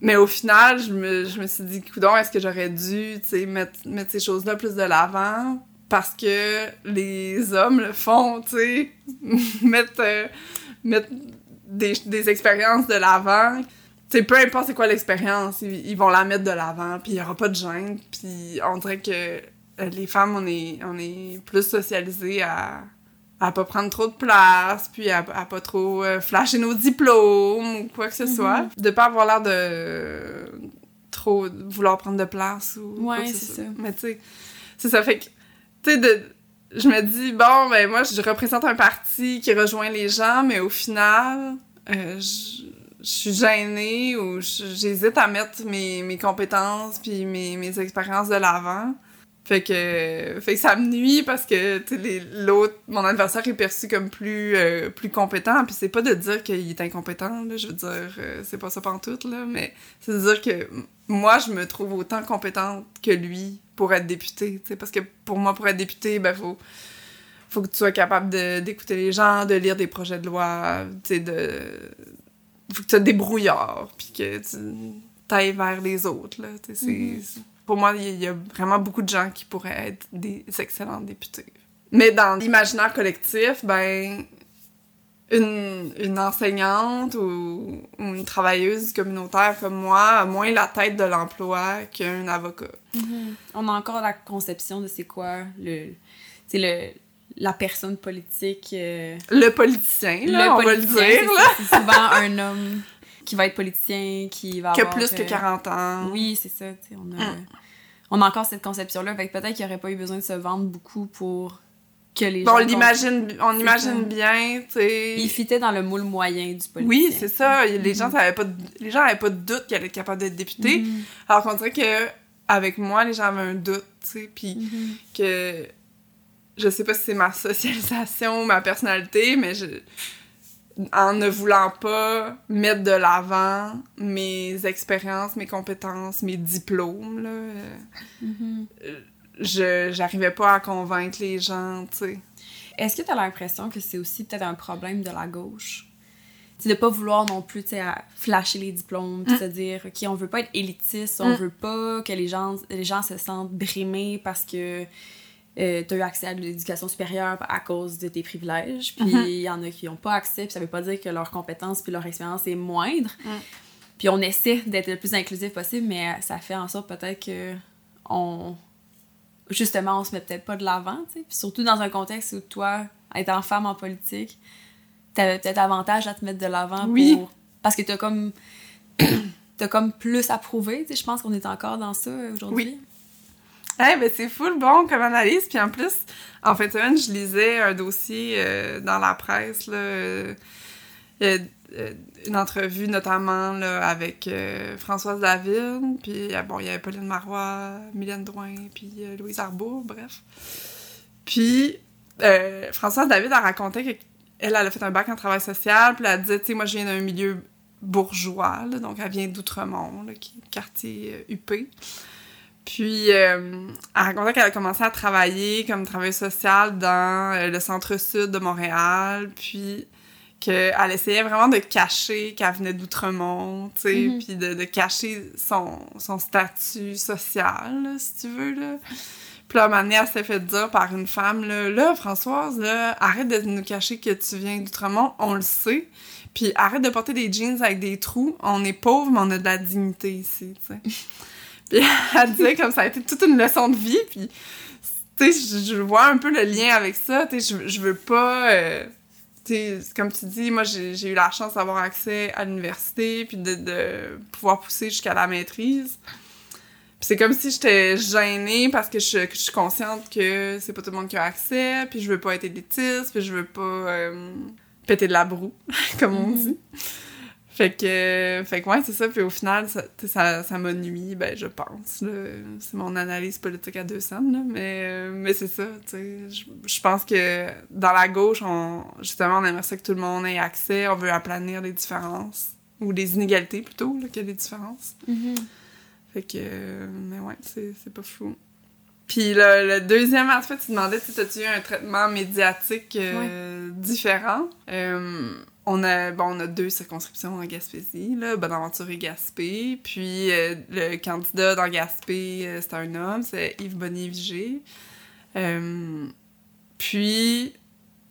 Mais au final, je me, je me suis dit, coudon, est-ce que j'aurais dû, tu sais, mettre, mettre ces choses-là plus de l'avant? Parce que les hommes le font, tu sais, mettre, euh, mettre des, des expériences de l'avant. Sais, peu importe c'est quoi l'expérience, ils, ils vont la mettre de l'avant, puis il y aura pas de gêne. Puis on dirait que euh, les femmes, on est, on est plus socialisées à, à pas prendre trop de place, puis à, à pas trop euh, flasher nos diplômes ou quoi que ce soit. De pas avoir l'air de trop vouloir prendre de place ou quoi Ouais, c'est ça. Mais tu sais, c'est ça fait que, tu sais, de... Je me dis, bon, ben moi, je représente un parti qui rejoint les gens, mais au final, euh, je je suis gênée ou j'hésite à mettre mes, mes compétences puis mes, mes expériences de l'avant. Fait que, fait que ça me nuit parce que l'autre, mon adversaire est perçu comme plus, euh, plus compétent. Puis c'est pas de dire qu'il est incompétent, là, je veux dire, euh, c'est pas ça pantoute, là, mais c'est de dire que moi, je me trouve autant compétente que lui pour être députée. Parce que pour moi, pour être députée, ben, faut, faut que tu sois capable d'écouter les gens, de lire des projets de loi, de. Faut que tu sois débrouillard, puis que tu t'ailles vers les autres, là. Mhm. Pour moi, il y a vraiment beaucoup de gens qui pourraient être des excellents députés. Mais dans l'imaginaire collectif, ben, une, une enseignante ou, ou une travailleuse communautaire comme moi a moins la tête de l'emploi qu'un avocat. Mhm. On a encore la conception de c'est quoi le, le la personne politique. euh, Le politicien, là, on va le politicien, dire, c'est souvent un homme qui va être politicien, qui va avoir, plus que euh, 40 ans. Oui, c'est ça. tu sais, On a, Mm. on a encore cette conception-là. Fait que peut-être qu'il n'y aurait pas eu besoin de se vendre beaucoup pour que les Bon, gens. on l'imagine, on imagine bien, tu sais. Il fitait dans le moule moyen du politicien. Oui, c'est ça. Les gens Mhm. savaient pas, de- les gens avaient pas de doute qu'elle était capable d'être députée. Mhm. Alors qu'on dirait que avec moi, les gens avaient un doute, tu sais, puis Mhm. que je sais pas si c'est ma socialisation, ma personnalité, mais je en ne voulant pas mettre de l'avant mes expériences, mes compétences, mes diplômes, là, euh, je j'arrivais pas à convaincre les gens, tu sais. Est-ce que tu as l'impression que c'est aussi peut-être un problème de la gauche? de pas vouloir non plus, flasher les diplômes, Mm. se dire, OK, on veut pas être élitiste, on Mm. veut pas que les gens, les gens se sentent brimés parce que euh, tu as eu accès à l'éducation supérieure à cause de tes privilèges, puis il Mhm. y en a qui n'ont pas accès, puis ça veut pas dire que leur compétence puis leur expérience est moindre. Mm. Puis on essaie d'être le plus inclusif possible, mais ça fait en sorte peut-être que on justement on se met peut-être pas de l'avant, tu sais. Puis surtout dans un contexte où toi, étant femme en politique, t'avais peut-être avantage à te mettre de l'avant Oui. pour parce que t'as comme t'as comme plus à prouver, tu sais. Je pense qu'on est encore dans ça euh, aujourd'hui. Eh ben c'est full bon comme analyse. Puis en plus, en fin de semaine, je lisais un dossier euh, dans la presse, là, euh, euh, une entrevue notamment là, avec Françoise David, puis bon, il y avait Pauline Marois, Mylène Drouin, puis Louise Arbour, bref. Puis Françoise David a raconté qu'elle elle a fait un bac en travail social, puis elle disait, tu sais, moi je viens d'un milieu bourgeois, donc elle vient d'Outremont, qui est quartier UP. Puis, euh, elle racontait qu'elle a commencé à travailler comme travailleuse sociale dans euh, le centre-sud de Montréal, puis qu'elle essayait vraiment de cacher qu'elle venait d'Outremont, tu sais, Mhm. puis de, de cacher son, son statut social, là, si tu veux, là. Puis là, un moment donné, elle s'est fait dire par une femme, là, là, Françoise, là, arrête de nous cacher que tu viens d'Outremont, on le sait. Puis arrête de porter des jeans avec des trous. On est pauvre, mais on a de la dignité ici, tu sais. Puis elle disait comme ça a été toute une leçon de vie, puis tu sais, je, je vois un peu le lien avec ça, tu sais, je, je veux pas... euh, tu sais, comme tu dis, moi, j'ai eu la chance d'avoir accès à l'université, puis de, de pouvoir pousser jusqu'à la maîtrise. Puis c'est comme si j'étais gênée parce que je, que je suis consciente que c'est pas tout le monde qui a accès, puis je veux pas être élitiste, puis je veux pas euh, péter de la broue, comme on Mhm. dit. Fait que, fait que ouais, c'est ça. Puis au final, ça, ça, ça m'a nuit, ben, je pense. là. C'est mon analyse politique à deux cents, là. Mais, mais c'est ça, tu sais. Je, je pense que dans la gauche, on, justement, on aimerait ça que tout le monde ait accès. On veut aplanir les différences. Ou les inégalités, plutôt, là, que les différences. Mhm. Fait que, mais ouais, c'est c'est pas fou. Puis le, le deuxième aspect, tu demandais, tu as-tu eu un traitement médiatique euh, différent? Euh, on a, bon, on a deux circonscriptions en Gaspésie, là, Bonaventure et Gaspé. Puis euh, le candidat dans Gaspé, c'est un homme, c'est Yves Bonnier-Vigé. Puis,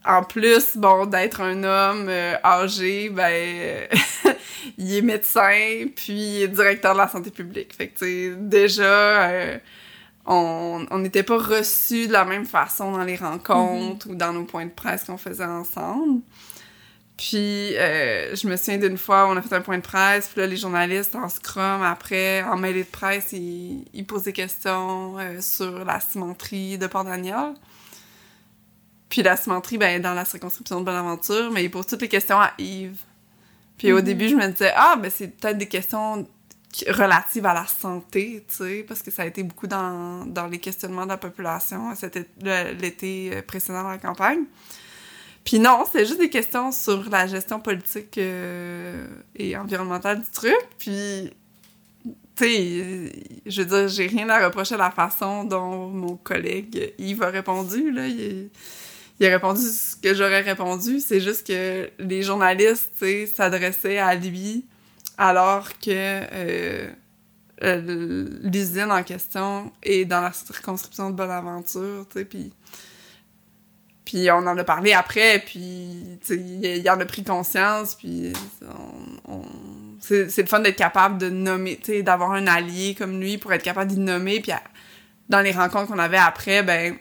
en plus, bon, d'être un homme âgé, ben, il est médecin, puis il est directeur de la santé publique. Fait que, tu sais, déjà, on on n'était pas reçus de la même façon dans les rencontres ou dans nos points de presse qu'on faisait ensemble. Puis, euh, je me souviens d'une fois où on a fait un point de presse, puis là, les journalistes en scrum, après, en mêlée de presse, ils, ils posent des questions euh, sur la cimenterie de Port-Daniel. Puis la cimenterie, ben, dans la circonscription de Bonaventure, mais ils posent toutes les questions à Yves. Puis au Mhm. début, je me disais, ah, ben, c'est peut-être des questions relatives à la santé, tu sais, parce que ça a été beaucoup dans, dans les questionnements de la population le- l'été euh, précédent dans la campagne. Puis non, c'est juste des questions sur la gestion politique euh, et environnementale du truc. Puis, tu sais, je veux dire, j'ai rien à reprocher à la façon dont mon collègue Yves a répondu. Là. Il, il a répondu ce que j'aurais répondu. C'est juste que les journalistes, tu sais, s'adressaient à lui alors que euh, euh, l'usine en question est dans la circonscription de Bonaventure, tu sais, puis... On en a parlé après, puis il en a pris conscience, puis on, c'est le fun d'être capable de nommer, d'avoir un allié comme lui pour être capable d'y nommer, puis dans les rencontres qu'on avait après, ben,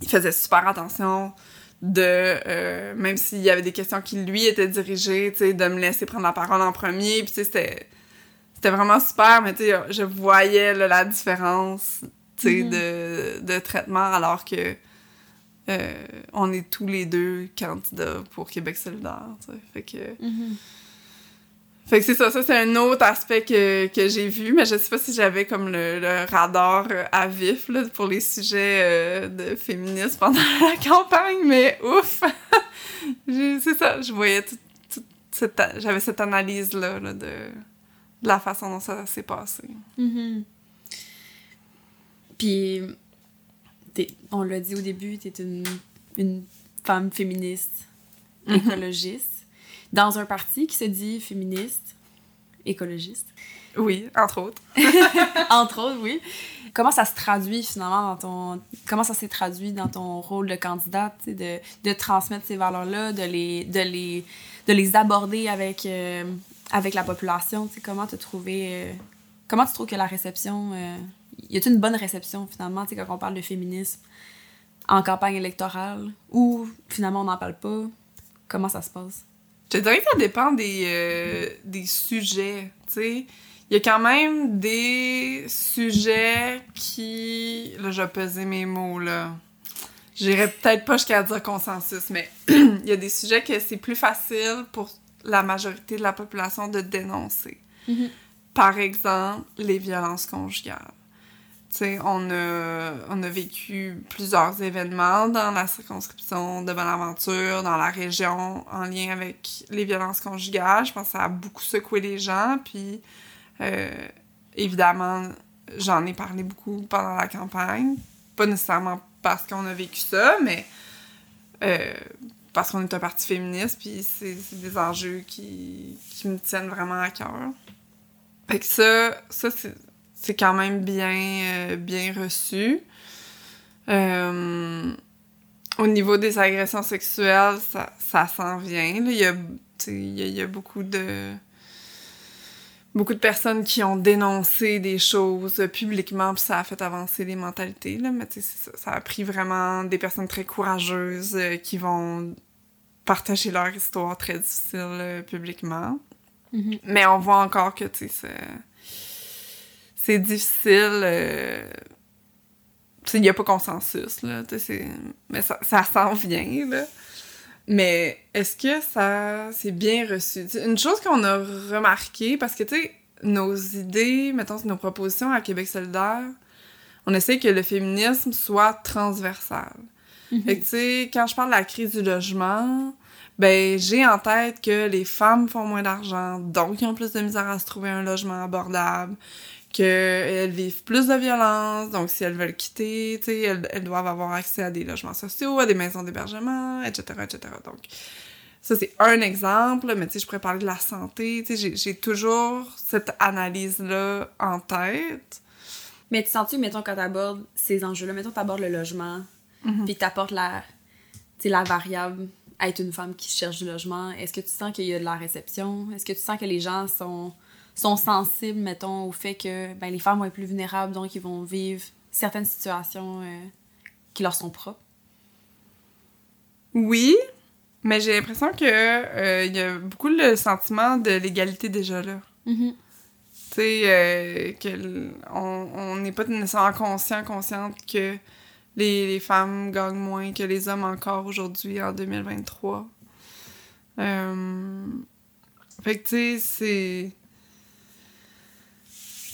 il faisait super attention de, euh, même s'il y avait des questions qui lui étaient dirigées, tu sais, de me laisser prendre la parole en premier, puis tu sais, c'était c'était vraiment super, mais tu sais, je voyais là, la différence, tu sais, Mhm. de, de traitement, alors que euh, on est tous les deux candidats pour Québec solidaire, tu sais. Fait que... Mhm. Fait que c'est ça, ça c'est un autre aspect que, que j'ai vu, mais je sais pas si j'avais comme le, le radar euh, à vif là, pour les sujets euh, de féminisme pendant la campagne, mais ouf! C'est ça, je voyais tout, tout cette, j'avais cette analyse-là là, de, de la façon dont ça s'est passé. Mhm. Puis, t'es- on l'a dit au début, tu es une, une femme féministe, Mhm. écologiste. Dans un parti qui se dit féministe, écologiste. Oui, entre autres. entre autres, oui. Comment ça se traduit finalement dans ton. Comment ça s'est traduit dans ton rôle de candidate, de, de transmettre ces valeurs-là, de les, de, les, de les aborder avec, euh, avec la population? Comment tu trouvé. Euh, comment tu trouves que la réception. Euh, y a-t-il une bonne réception finalement quand on parle de féminisme en campagne électorale ou finalement on n'en parle pas? Comment ça se passe? Je dirais que ça dépend des, des sujets, tu sais il y a quand même des sujets qui. Là, je vais peser mes mots, là. J'irais peut-être pas jusqu'à dire consensus, mais il y a des sujets que c'est plus facile pour la majorité de la population de dénoncer. Mm-hmm. Par exemple, les violences conjugales. On a, on a vécu plusieurs événements dans la circonscription de Bonaventure, dans la région, en lien avec les violences conjugales. Je pense que ça a beaucoup secoué les gens, puis euh, évidemment, j'en ai parlé beaucoup pendant la campagne. Pas nécessairement parce qu'on a vécu ça, mais euh, parce qu'on est un parti féministe, puis c'est des enjeux qui, qui, me tiennent vraiment à cœur. Fait ça, ça c'est quand même bien, euh, bien reçu. au niveau des agressions sexuelles, ça, ça s'en vient. Il y, a, il y a beaucoup de beaucoup de personnes qui ont dénoncé des choses publiquement, puis ça a fait avancer les mentalités, là. Mais sais, ça, a pris vraiment des personnes très courageuses euh, qui vont partager leur histoire très difficile euh, publiquement. Mm-hmm. Mais on voit encore que, tu sais, c'est difficile. Euh, il n'y a pas consensus, là. Mais ça, ça s'en vient, là. Mais est-ce que ça c'est bien reçu? une chose qu'on a remarqué, parce que, tu sais, nos idées, mettons, nos propositions à Québec solidaire, on essaie que le féminisme soit transversal. Mhm. Fait que, tu sais, quand je parle de la crise du logement, ben, j'ai en tête que les femmes font moins d'argent, donc ils ont plus de misère à se trouver un logement abordable qu'elles vivent plus de violence, donc si elles veulent quitter, elles, elles, doivent avoir accès à des logements sociaux, à des maisons d'hébergement, etc., etc. Donc, ça, c'est un exemple, mais tu sais, je pourrais parler de la santé, tu sais, j'ai toujours cette analyse-là en tête. Mais tu sens-tu, mettons, quand t'abordes ces enjeux-là, mettons, t'abordes le logement, mm-hmm. puis t'apportes la, la variable être une femme qui cherche du logement, est-ce que tu sens qu'il y a de la réception? Est-ce que tu sens que les gens sont sont sensibles, mettons, au fait que ben, les femmes vont être plus vulnérables, donc ils vont vivre certaines situations euh, qui leur sont propres. Oui, mais j'ai l'impression que euh, y a beaucoup le sentiment de l'égalité déjà là. Mm-hmm. Tu sais, euh, on n'est pas nécessairement conscient, consciente que les, les, femmes gagnent moins que les hommes encore aujourd'hui, en 2023. Fait que, tu sais, c'est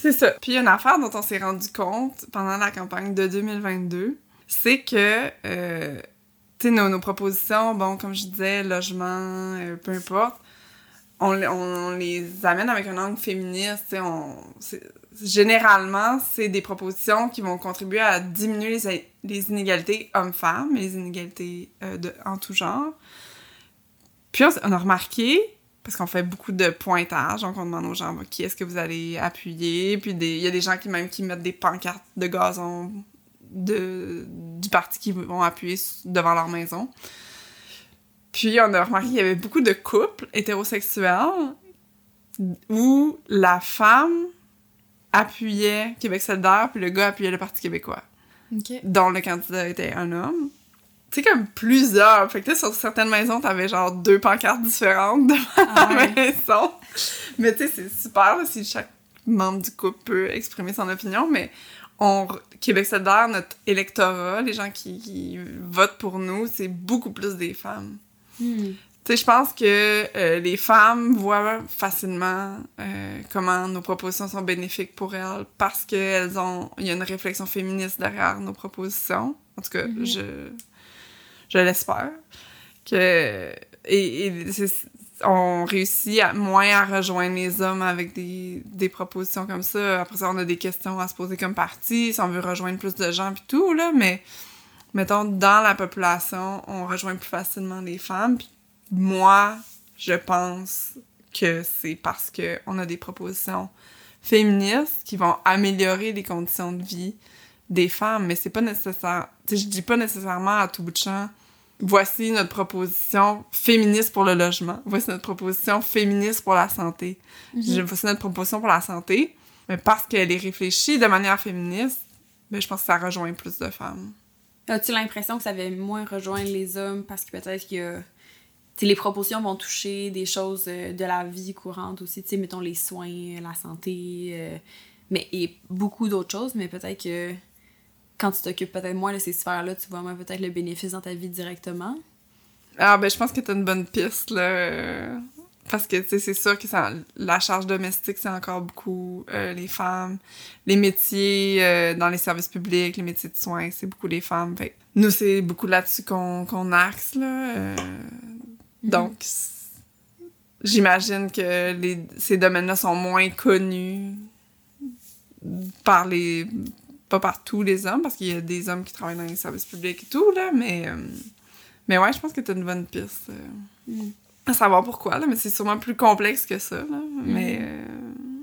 c'est ça. Puis une affaire dont on s'est rendu compte pendant la campagne de 2022, c'est que, euh, nos, propositions, bon, comme je disais, logement, euh, peu importe, on, les amène avec un angle féministe, généralement, c'est des propositions qui vont contribuer à diminuer les, inégalités hommes-femmes, les inégalités euh, en tout genre. Puis on a remarqué parce qu'on fait beaucoup de pointage, donc on demande aux gens qui est-ce que vous allez appuyer, puis il y a des gens qui même qui mettent des pancartes de gazon de, du parti qui vont appuyer devant leur maison. Puis on a remarqué qu'il y avait beaucoup de couples hétérosexuels où la femme appuyait Québec solidaire, puis le gars appuyait le Parti québécois. Dont le candidat était un homme tu sais, comme plusieurs. Fait que sur certaines maisons, t'avais genre deux pancartes différentes devant ah la maison. Mais tu sais, c'est super si chaque membre du couple peut exprimer son opinion, mais on, Québec solidaire, notre électorat, les gens qui, votent pour nous, c'est beaucoup plus des femmes. Hmm. Tu sais, je pense que euh, les femmes voient facilement euh, comment nos propositions sont bénéfiques pour elles parce qu'elles ont... Il y a une réflexion féministe derrière nos propositions. En tout cas, mm-hmm. je je l'espère, que et, on réussit moins à rejoindre les hommes avec des, des, propositions comme ça. Après ça, on a des questions à se poser comme parti, si on veut rejoindre plus de gens puis tout, là, mais mettons, dans la population, on rejoint plus facilement les femmes. Moi, je pense que c'est parce qu'on a des propositions féministes qui vont améliorer les conditions de vie des femmes, mais c'est pas nécessaire. je dis pas nécessairement à tout bout de champ voici notre proposition féministe pour le logement, voici notre proposition féministe pour la santé. Mhm. Voici notre proposition pour la santé, mais parce qu'elle est réfléchie de manière féministe, ben, je pense que ça rejoint plus de femmes. As-tu l'impression que ça va moins rejoindre les hommes parce que peut-être que les propositions vont toucher des choses euh, de la vie courante aussi, tu sais, mettons les soins, la santé, euh, mais et beaucoup d'autres choses, mais peut-être que quand tu t'occupes peut-être moins de ces sphères-là, tu vois moins peut-être le bénéfice dans ta vie directement? Ah, ben je pense que t'as une bonne piste, là. Parce que, tu sais, c'est sûr que ça, la charge domestique, c'est encore beaucoup euh, les femmes. Les métiers euh, dans les services publics, les métiers de soins, c'est beaucoup les femmes. Fait nous, c'est beaucoup là-dessus qu'on axe, là. Euh. Mm-hmm. Donc, j'imagine que les, ces domaines-là sont moins connus par les pas par tous les hommes, parce qu'il y a des hommes qui travaillent dans les services publics et tout, là, mais... Euh, mais ouais, je pense que t'as une bonne piste. Euh, mm. À savoir pourquoi, là, mais c'est sûrement plus complexe que ça, là. Mm. Mais euh,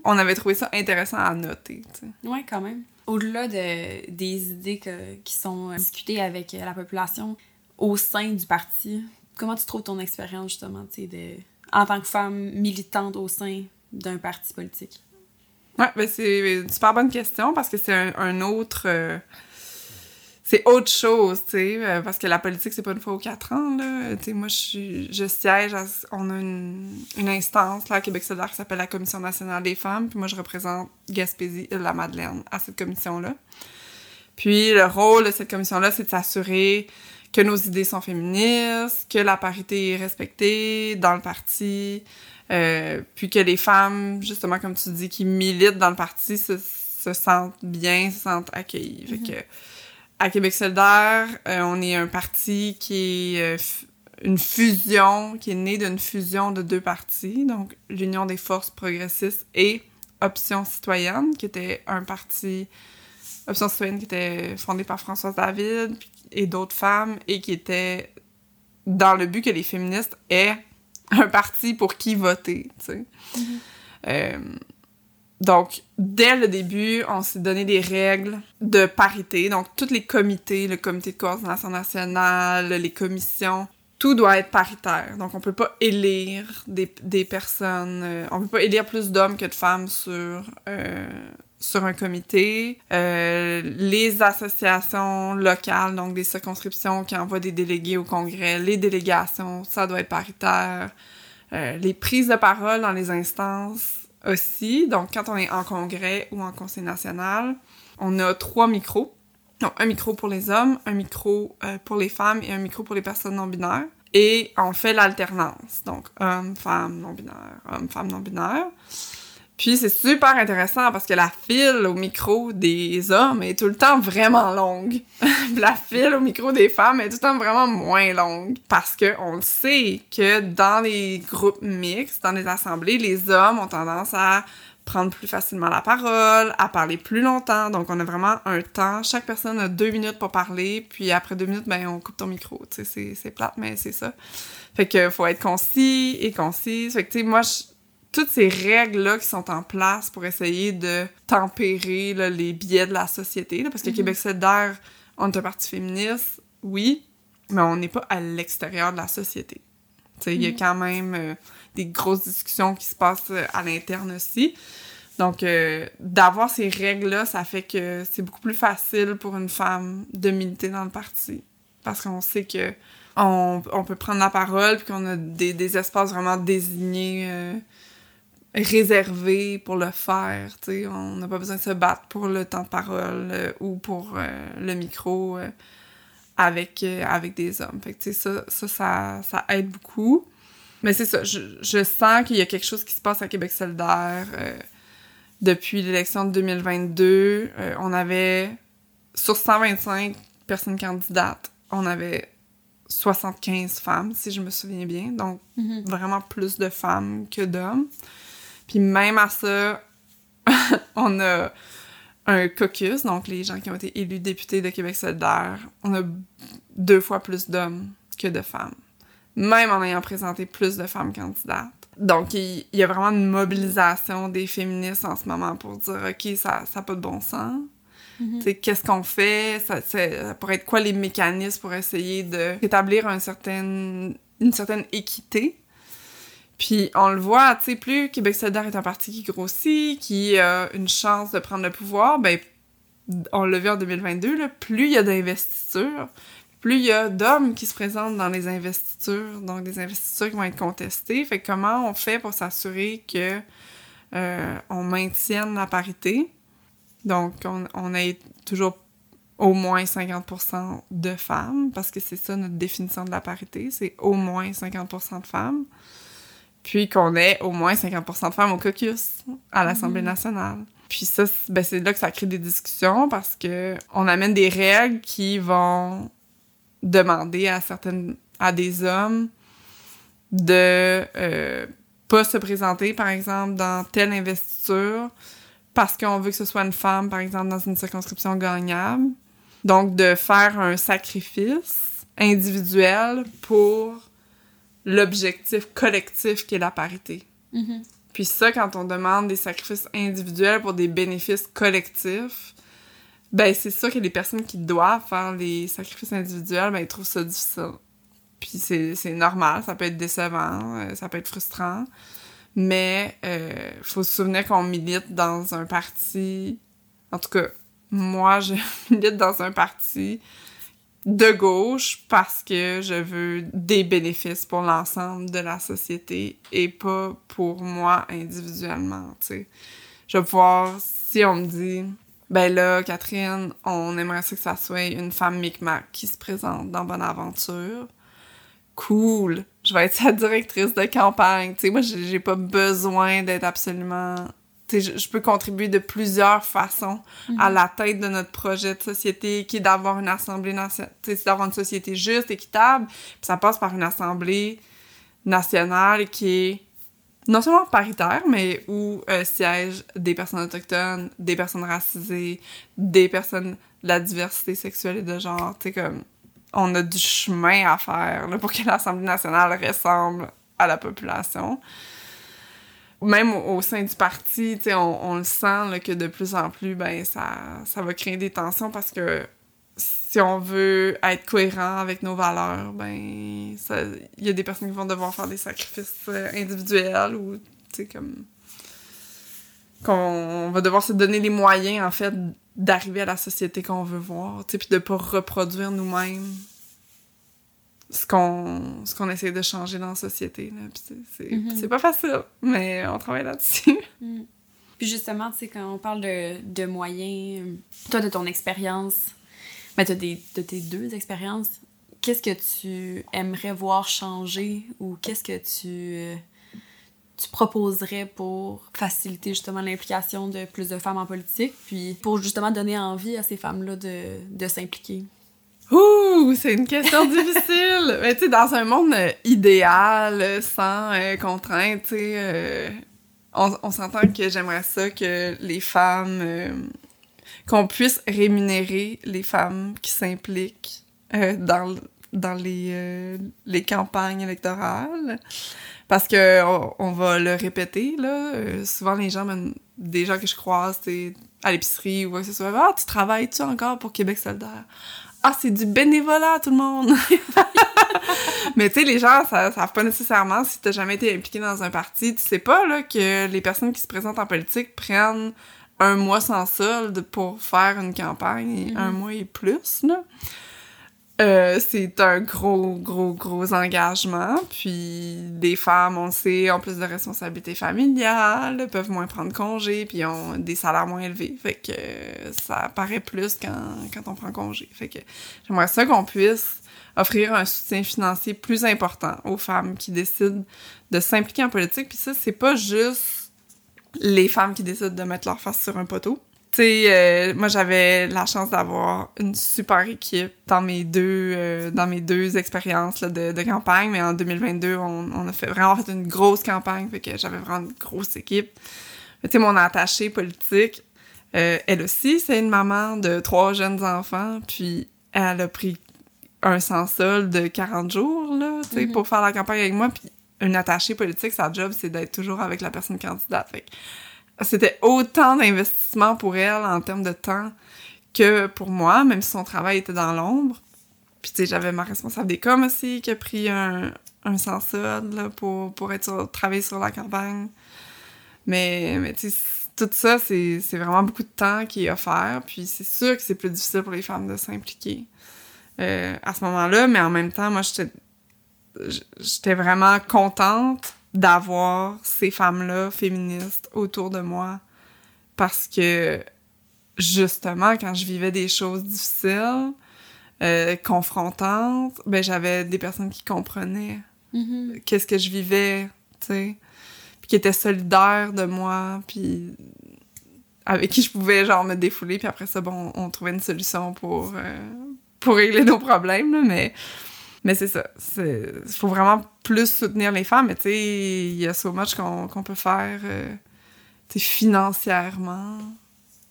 on avait trouvé ça intéressant à noter, tu sais. Ouais, quand même. Au-delà de, des idées qui sont discutées avec la population au sein du parti, comment tu trouves ton expérience, justement, tu sais, en tant que femme militante au sein d'un parti politique? Ouais, ben c'est une super bonne question parce que c'est un, autre. Euh, c'est autre chose, tu sais, euh, parce que la politique, c'est pas une fois aux quatre ans, là. Tu sais, moi, je, siège, on a une, une, instance, là, à Québec solidaire qui s'appelle la Commission nationale des femmes, puis moi, je représente Gaspésie et la Madeleine à cette commission-là. Puis, le rôle de cette commission-là, c'est de s'assurer que nos idées sont féministes, que la parité est respectée dans le parti, euh, puis que les femmes, justement, comme tu dis, qui militent dans le parti, se, sentent bien, se sentent accueillies. Fait mhm. que, à Québec solidaire, euh, on est un parti qui est euh, une fusion, qui est né d'une fusion de deux partis, donc l'Union des forces progressistes et Option citoyenne, qui était un parti, Option citoyenne qui était fondé par Françoise David et d'autres femmes, et qui était dans le but que les féministes aient un parti pour qui voter, tu sais. Euh, donc, dès le début, on s'est donné des règles de parité. Donc, tous les comités, le comité de coordination nationale, les commissions, tout doit être paritaire. Donc, on peut pas élire des, des personnes... Euh, on peut pas élire plus d'hommes que de femmes sur... Euh, sur un comité, euh, les associations locales, donc des circonscriptions qui envoient des délégués au congrès, les délégations, ça doit être paritaire, euh, les prises de parole dans les instances aussi, donc quand on est en congrès ou en conseil national, on a trois micros, donc un micro pour les hommes, un micro euh, pour les femmes et un micro pour les personnes non binaires. Et on fait l'alternance, donc homme, femme, non binaire, homme, femme, non binaire. Puis c'est super intéressant parce que la file au micro des hommes est tout le temps vraiment longue. la file au micro des femmes est tout le temps vraiment moins longue. Parce que on sait que dans les groupes mixtes, dans les assemblées, les hommes ont tendance à prendre plus facilement la parole, à parler plus longtemps. Donc, on a vraiment un temps. Chaque personne a deux minutes pour parler, puis après deux minutes, ben, on coupe ton micro. Tu sais, c'est plate, mais c'est ça. Fait que faut être concis et concise. Fait que, tu sais, moi, je toutes ces règles-là qui sont en place pour essayer de tempérer les biais de la société. parce que mhm. Québec solidaire, on est un parti féministe, oui, mais on n'est pas à l'extérieur de la société. Il y a mhm. quand même euh, des grosses discussions qui se passent euh, à l'interne aussi. Donc, euh, d'avoir ces règles-là, ça fait que c'est beaucoup plus facile pour une femme de militer dans le parti. Parce qu'on sait que on, peut prendre la parole, puis qu'on a des, des, espaces vraiment désignés réservé pour le faire. sais On n'a pas besoin de se battre pour le temps de parole euh, ou pour euh, le micro euh, avec, avec des hommes. Fait que, ça, ça, ça, ça aide beaucoup. Mais c'est ça, je, je sens qu'il y a quelque chose qui se passe à Québec solidaire. depuis l'élection de 2022, on avait, sur 125 personnes candidates, on avait 75 femmes, si je me souviens bien. Donc, mm-hmm. vraiment plus de femmes que d'hommes. Puis même à ça, on a un caucus, donc les gens qui ont été élus députés de Québec solidaire, on a deux fois plus d'hommes que de femmes. même en ayant présenté plus de femmes candidates. Donc, il, y a vraiment une mobilisation des féministes en ce moment pour dire, OK, ça n'a pas de bon sens. Mm-hmm. Qu'est-ce qu'on fait? Ça, ça, pourrait être quoi les mécanismes pour essayer d'établir un certain, une certaine équité? Puis on le voit, tu sais, plus Québec solidaire est un parti qui grossit, qui a une chance de prendre le pouvoir, ben on l'a vu en 2022, là, plus il y a d'investitures, plus il y a d'hommes qui se présentent dans les investitures, donc des investitures qui vont être contestées. Fait comment on fait pour s'assurer que euh, on maintienne la parité? Donc, on, on toujours au moins 50% de femmes, parce que c'est ça notre définition de la parité, c'est au moins 50% de femmes. Puis qu'on ait au moins 50% de femmes au caucus à l'Assemblée mm-hmm. nationale. Puis ça, ben c'est là que ça crée des discussions parce que on amène des règles qui vont demander à certaines à des hommes de euh, pas se présenter par exemple dans telle investiture parce qu'on veut que ce soit une femme par exemple dans une circonscription gagnable. Donc de faire un sacrifice individuel pour l'objectif collectif qui est la parité. Mm-hmm. Puis ça, quand on demande des sacrifices individuels pour des bénéfices collectifs, ben c'est ça que les personnes qui doivent faire les sacrifices individuels, ben ils trouvent ça difficile. Puis c'est normal, ça peut être décevant, euh, ça peut être frustrant, mais euh, faut se souvenir qu'on milite dans un parti... En tout cas, moi, je milite dans un parti de gauche parce que je veux des bénéfices pour l'ensemble de la société et pas pour moi individuellement. Je vais pouvoir, si on me dit, ben là, Catherine, on aimerait que ça soit une femme micmac qui se présente dans Bonne Aventure. Cool! Je vais être sa directrice de campagne. Tu sais, moi, j'ai pas besoin d'être absolument je, peux contribuer de plusieurs façons à mhm. la tête de notre projet de société, qui est d'avoir une assemblée nationale, d'avoir une société juste, équitable. Puis ça passe par une assemblée nationale qui est non seulement paritaire, mais où euh, siègent des personnes autochtones, des personnes racisées, des personnes de la diversité sexuelle et de genre. Tu sais, comme, on a du chemin à faire pour que l'Assemblée nationale ressemble à la population même au, sein du parti, on, on le sent que de plus en plus, ben ça, ça va créer des tensions parce que si on veut être cohérent avec nos valeurs, ben il y a des personnes qui vont devoir faire des sacrifices euh, individuels ou tu sais comme qu'on va devoir se donner les moyens en fait d'arriver à la société qu'on veut voir, tu puis de pas reproduire nous-mêmes ce qu'on ce qu'on essaie de changer dans la société. C'est pas facile, mais on travaille là-dessus. Mm. Puis justement, tu sais, quand on parle de, de moyens, toi, de ton expérience, mais ben, des, de tes deux expériences, qu'est-ce que tu aimerais voir changer ou qu'est-ce que tu, tu proposerais pour faciliter justement l'implication de plus de femmes en politique, puis pour justement donner envie à ces femmes-là de, de s'impliquer? Ouh, c'est une question difficile. Mais tu sais, dans un monde euh, idéal, euh, sans euh, contraintes, tu sais, on, s'entend que j'aimerais ça que les femmes, qu'on puisse rémunérer les femmes qui s'impliquent dans, dans les, les campagnes électorales. Parce que on, va le répéter, là. souvent, les gens, des gens que je croise, à l'épicerie ou quoi que ce soit, ah, tu travailles-tu encore pour Québec solidaire? Ah, c'est du bénévolat, tout le monde. Mais tu sais, les gens, ça savent pas nécessairement si t'as jamais été impliqué dans un parti. Tu sais pas, là, que les personnes qui se présentent en politique prennent un mois sans solde pour faire une campagne, un mm-hmm. mois et plus, là. Euh, c'est un gros, gros, gros engagement. Puis des femmes, on sait, ont plus de responsabilités familiales, peuvent moins prendre congé, puis ont des salaires moins élevés. Fait que ça paraît plus quand, quand on prend congé. Fait que j'aimerais ça qu'on puisse offrir un soutien financier plus important aux femmes qui décident de s'impliquer en politique. Puis ça, c'est pas juste les femmes qui décident de mettre leur face sur un poteau tu sais, euh, moi j'avais la chance d'avoir une super équipe dans mes deux euh, dans mes deux expériences de, de, campagne, mais en 2022 on, on, a fait vraiment fait une grosse campagne, fait que j'avais vraiment une grosse équipe. Tu sais, mon attachée politique, euh, elle aussi, c'est une maman de trois jeunes enfants, puis elle a pris un sans-sol de 40 jours, là, tu sais, Mhm. pour faire la campagne avec moi. Puis une attachée politique, sa job, c'est d'être toujours avec la personne candidate. Fait que c'était autant d'investissement pour elle en termes de temps que pour moi, même si son travail était dans l'ombre. Puis, tu sais, j'avais ma responsable des coms aussi qui a pris un, un sans-sol là, pour, pour être sur, travailler sur la campagne. Mais, mais tu sais, tout ça, c'est vraiment beaucoup de temps qui est offert. Puis, c'est sûr que c'est plus difficile pour les femmes de s'impliquer euh, à ce moment-là. Mais en même temps, moi, j'étais vraiment contente d'avoir ces femmes-là féministes autour de moi parce que justement quand je vivais des choses difficiles euh, confrontantes ben j'avais des personnes qui comprenaient Mhm. qu'est-ce que je vivais tu sais puis qui étaient solidaires de moi puis avec qui je pouvais genre me défouler puis après ça bon on trouvait une solution pour euh, pour régler nos problèmes là, mais mais c'est ça. Il faut vraiment plus soutenir les femmes. Mais tu sais, il y a so much qu'on qu'on peut faire euh, financièrement.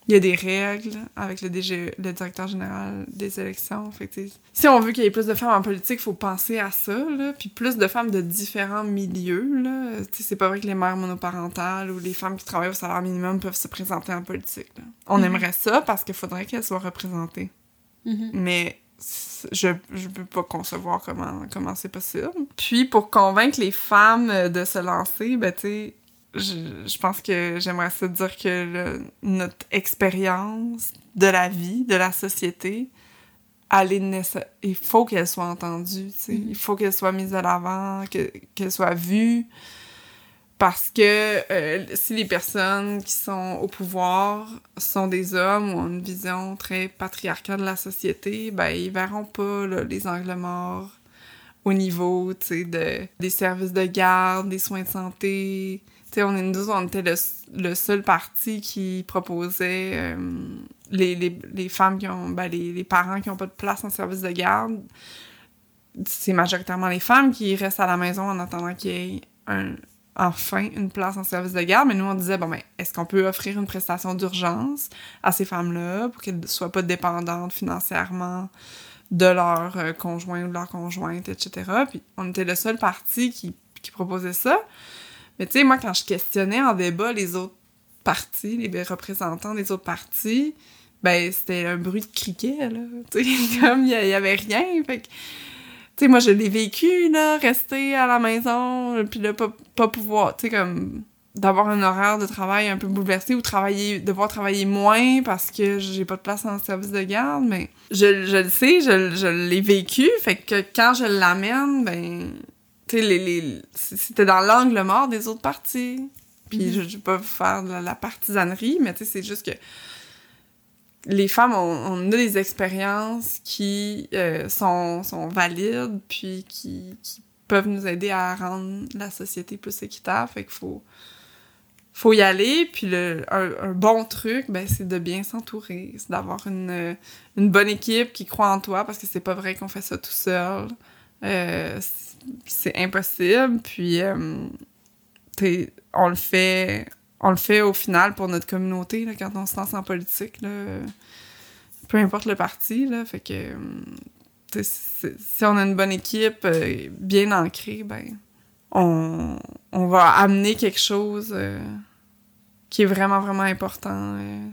Il y a des règles avec le, DG, le directeur général des élections. Fait que, si on veut qu'il y ait plus de femmes en politique, il faut penser à ça. Là. Puis plus de femmes de différents milieux. C'est pas vrai que les mères monoparentales ou les femmes qui travaillent au salaire minimum peuvent se présenter en politique. là. On Mhm. aimerait ça parce qu'il faudrait qu'elles soient représentées. Mhm. Mais c- je je peux pas concevoir comment comment c'est possible. Puis pour convaincre les femmes euh, de se lancer, ben tu sais je, je pense que j'aimerais ça dire que le- notre expérience de la vie, de la société, elle est. Il faut qu'elle soit entendue, tu sais. Mhm. Il faut qu'elle soit mise à l'avant, que- qu'elle soit vue. Parce que euh, si les personnes qui sont au pouvoir sont des hommes ou ont une vision très patriarcale de la société, ben ils verront pas les angles morts au niveau, de, des services de garde, des soins de santé. Tu sais, on, est- nous, on était le, seul parti qui proposait euh, les, les, les femmes qui ont, ben, les, les parents qui ont pas de place en service de garde. C'est majoritairement les femmes qui restent à la maison en attendant qu'il y ait un, enfin une place en service de garde. Mais nous, on disait, bon, ben, est-ce qu'on peut offrir une prestation d'urgence à ces femmes-là pour qu'elles ne soient pas dépendantes financièrement de leur euh, conjoint ou de leur conjointe, etc. Puis on était le seul parti qui, proposait ça. Mais tu sais, moi, quand je questionnais en débat les autres partis, les représentants des autres partis, ben, c'était un bruit de criquet, là. Tu sais, comme il y, y avait rien. Fait sais, moi, je l'ai vécu, là, rester à la maison, puis là, pas, pas pouvoir, tu sais, comme d'avoir un horaire de travail un peu bouleversé ou travailler devoir travailler moins parce que j'ai pas de place en service de garde mais je, je le sais je, je l'ai vécu fait que quand je l'amène ben tu sais les, les c'était dans l'angle mort des autres partis puis Mhm. je, je vais pas faire de la, la partisanerie mais tu sais c'est juste que les femmes on, on a des expériences qui euh, sont, valides puis qui, peuvent nous aider à rendre la société plus équitable. Fait qu'il faut y aller, puis un, bon truc, ben, c'est de bien s'entourer, c'est d'avoir une, bonne équipe qui croit en toi, parce que c'est pas vrai qu'on fait ça tout seul. Euh, c'est- impossible, puis euh, on le fait on le fait au final pour notre communauté, là, quand on se lance en politique, là, peu importe le parti, là, fait que si on a une bonne équipe euh, bien ancrée, ben on, on va amener quelque chose euh, qui est vraiment, vraiment important euh,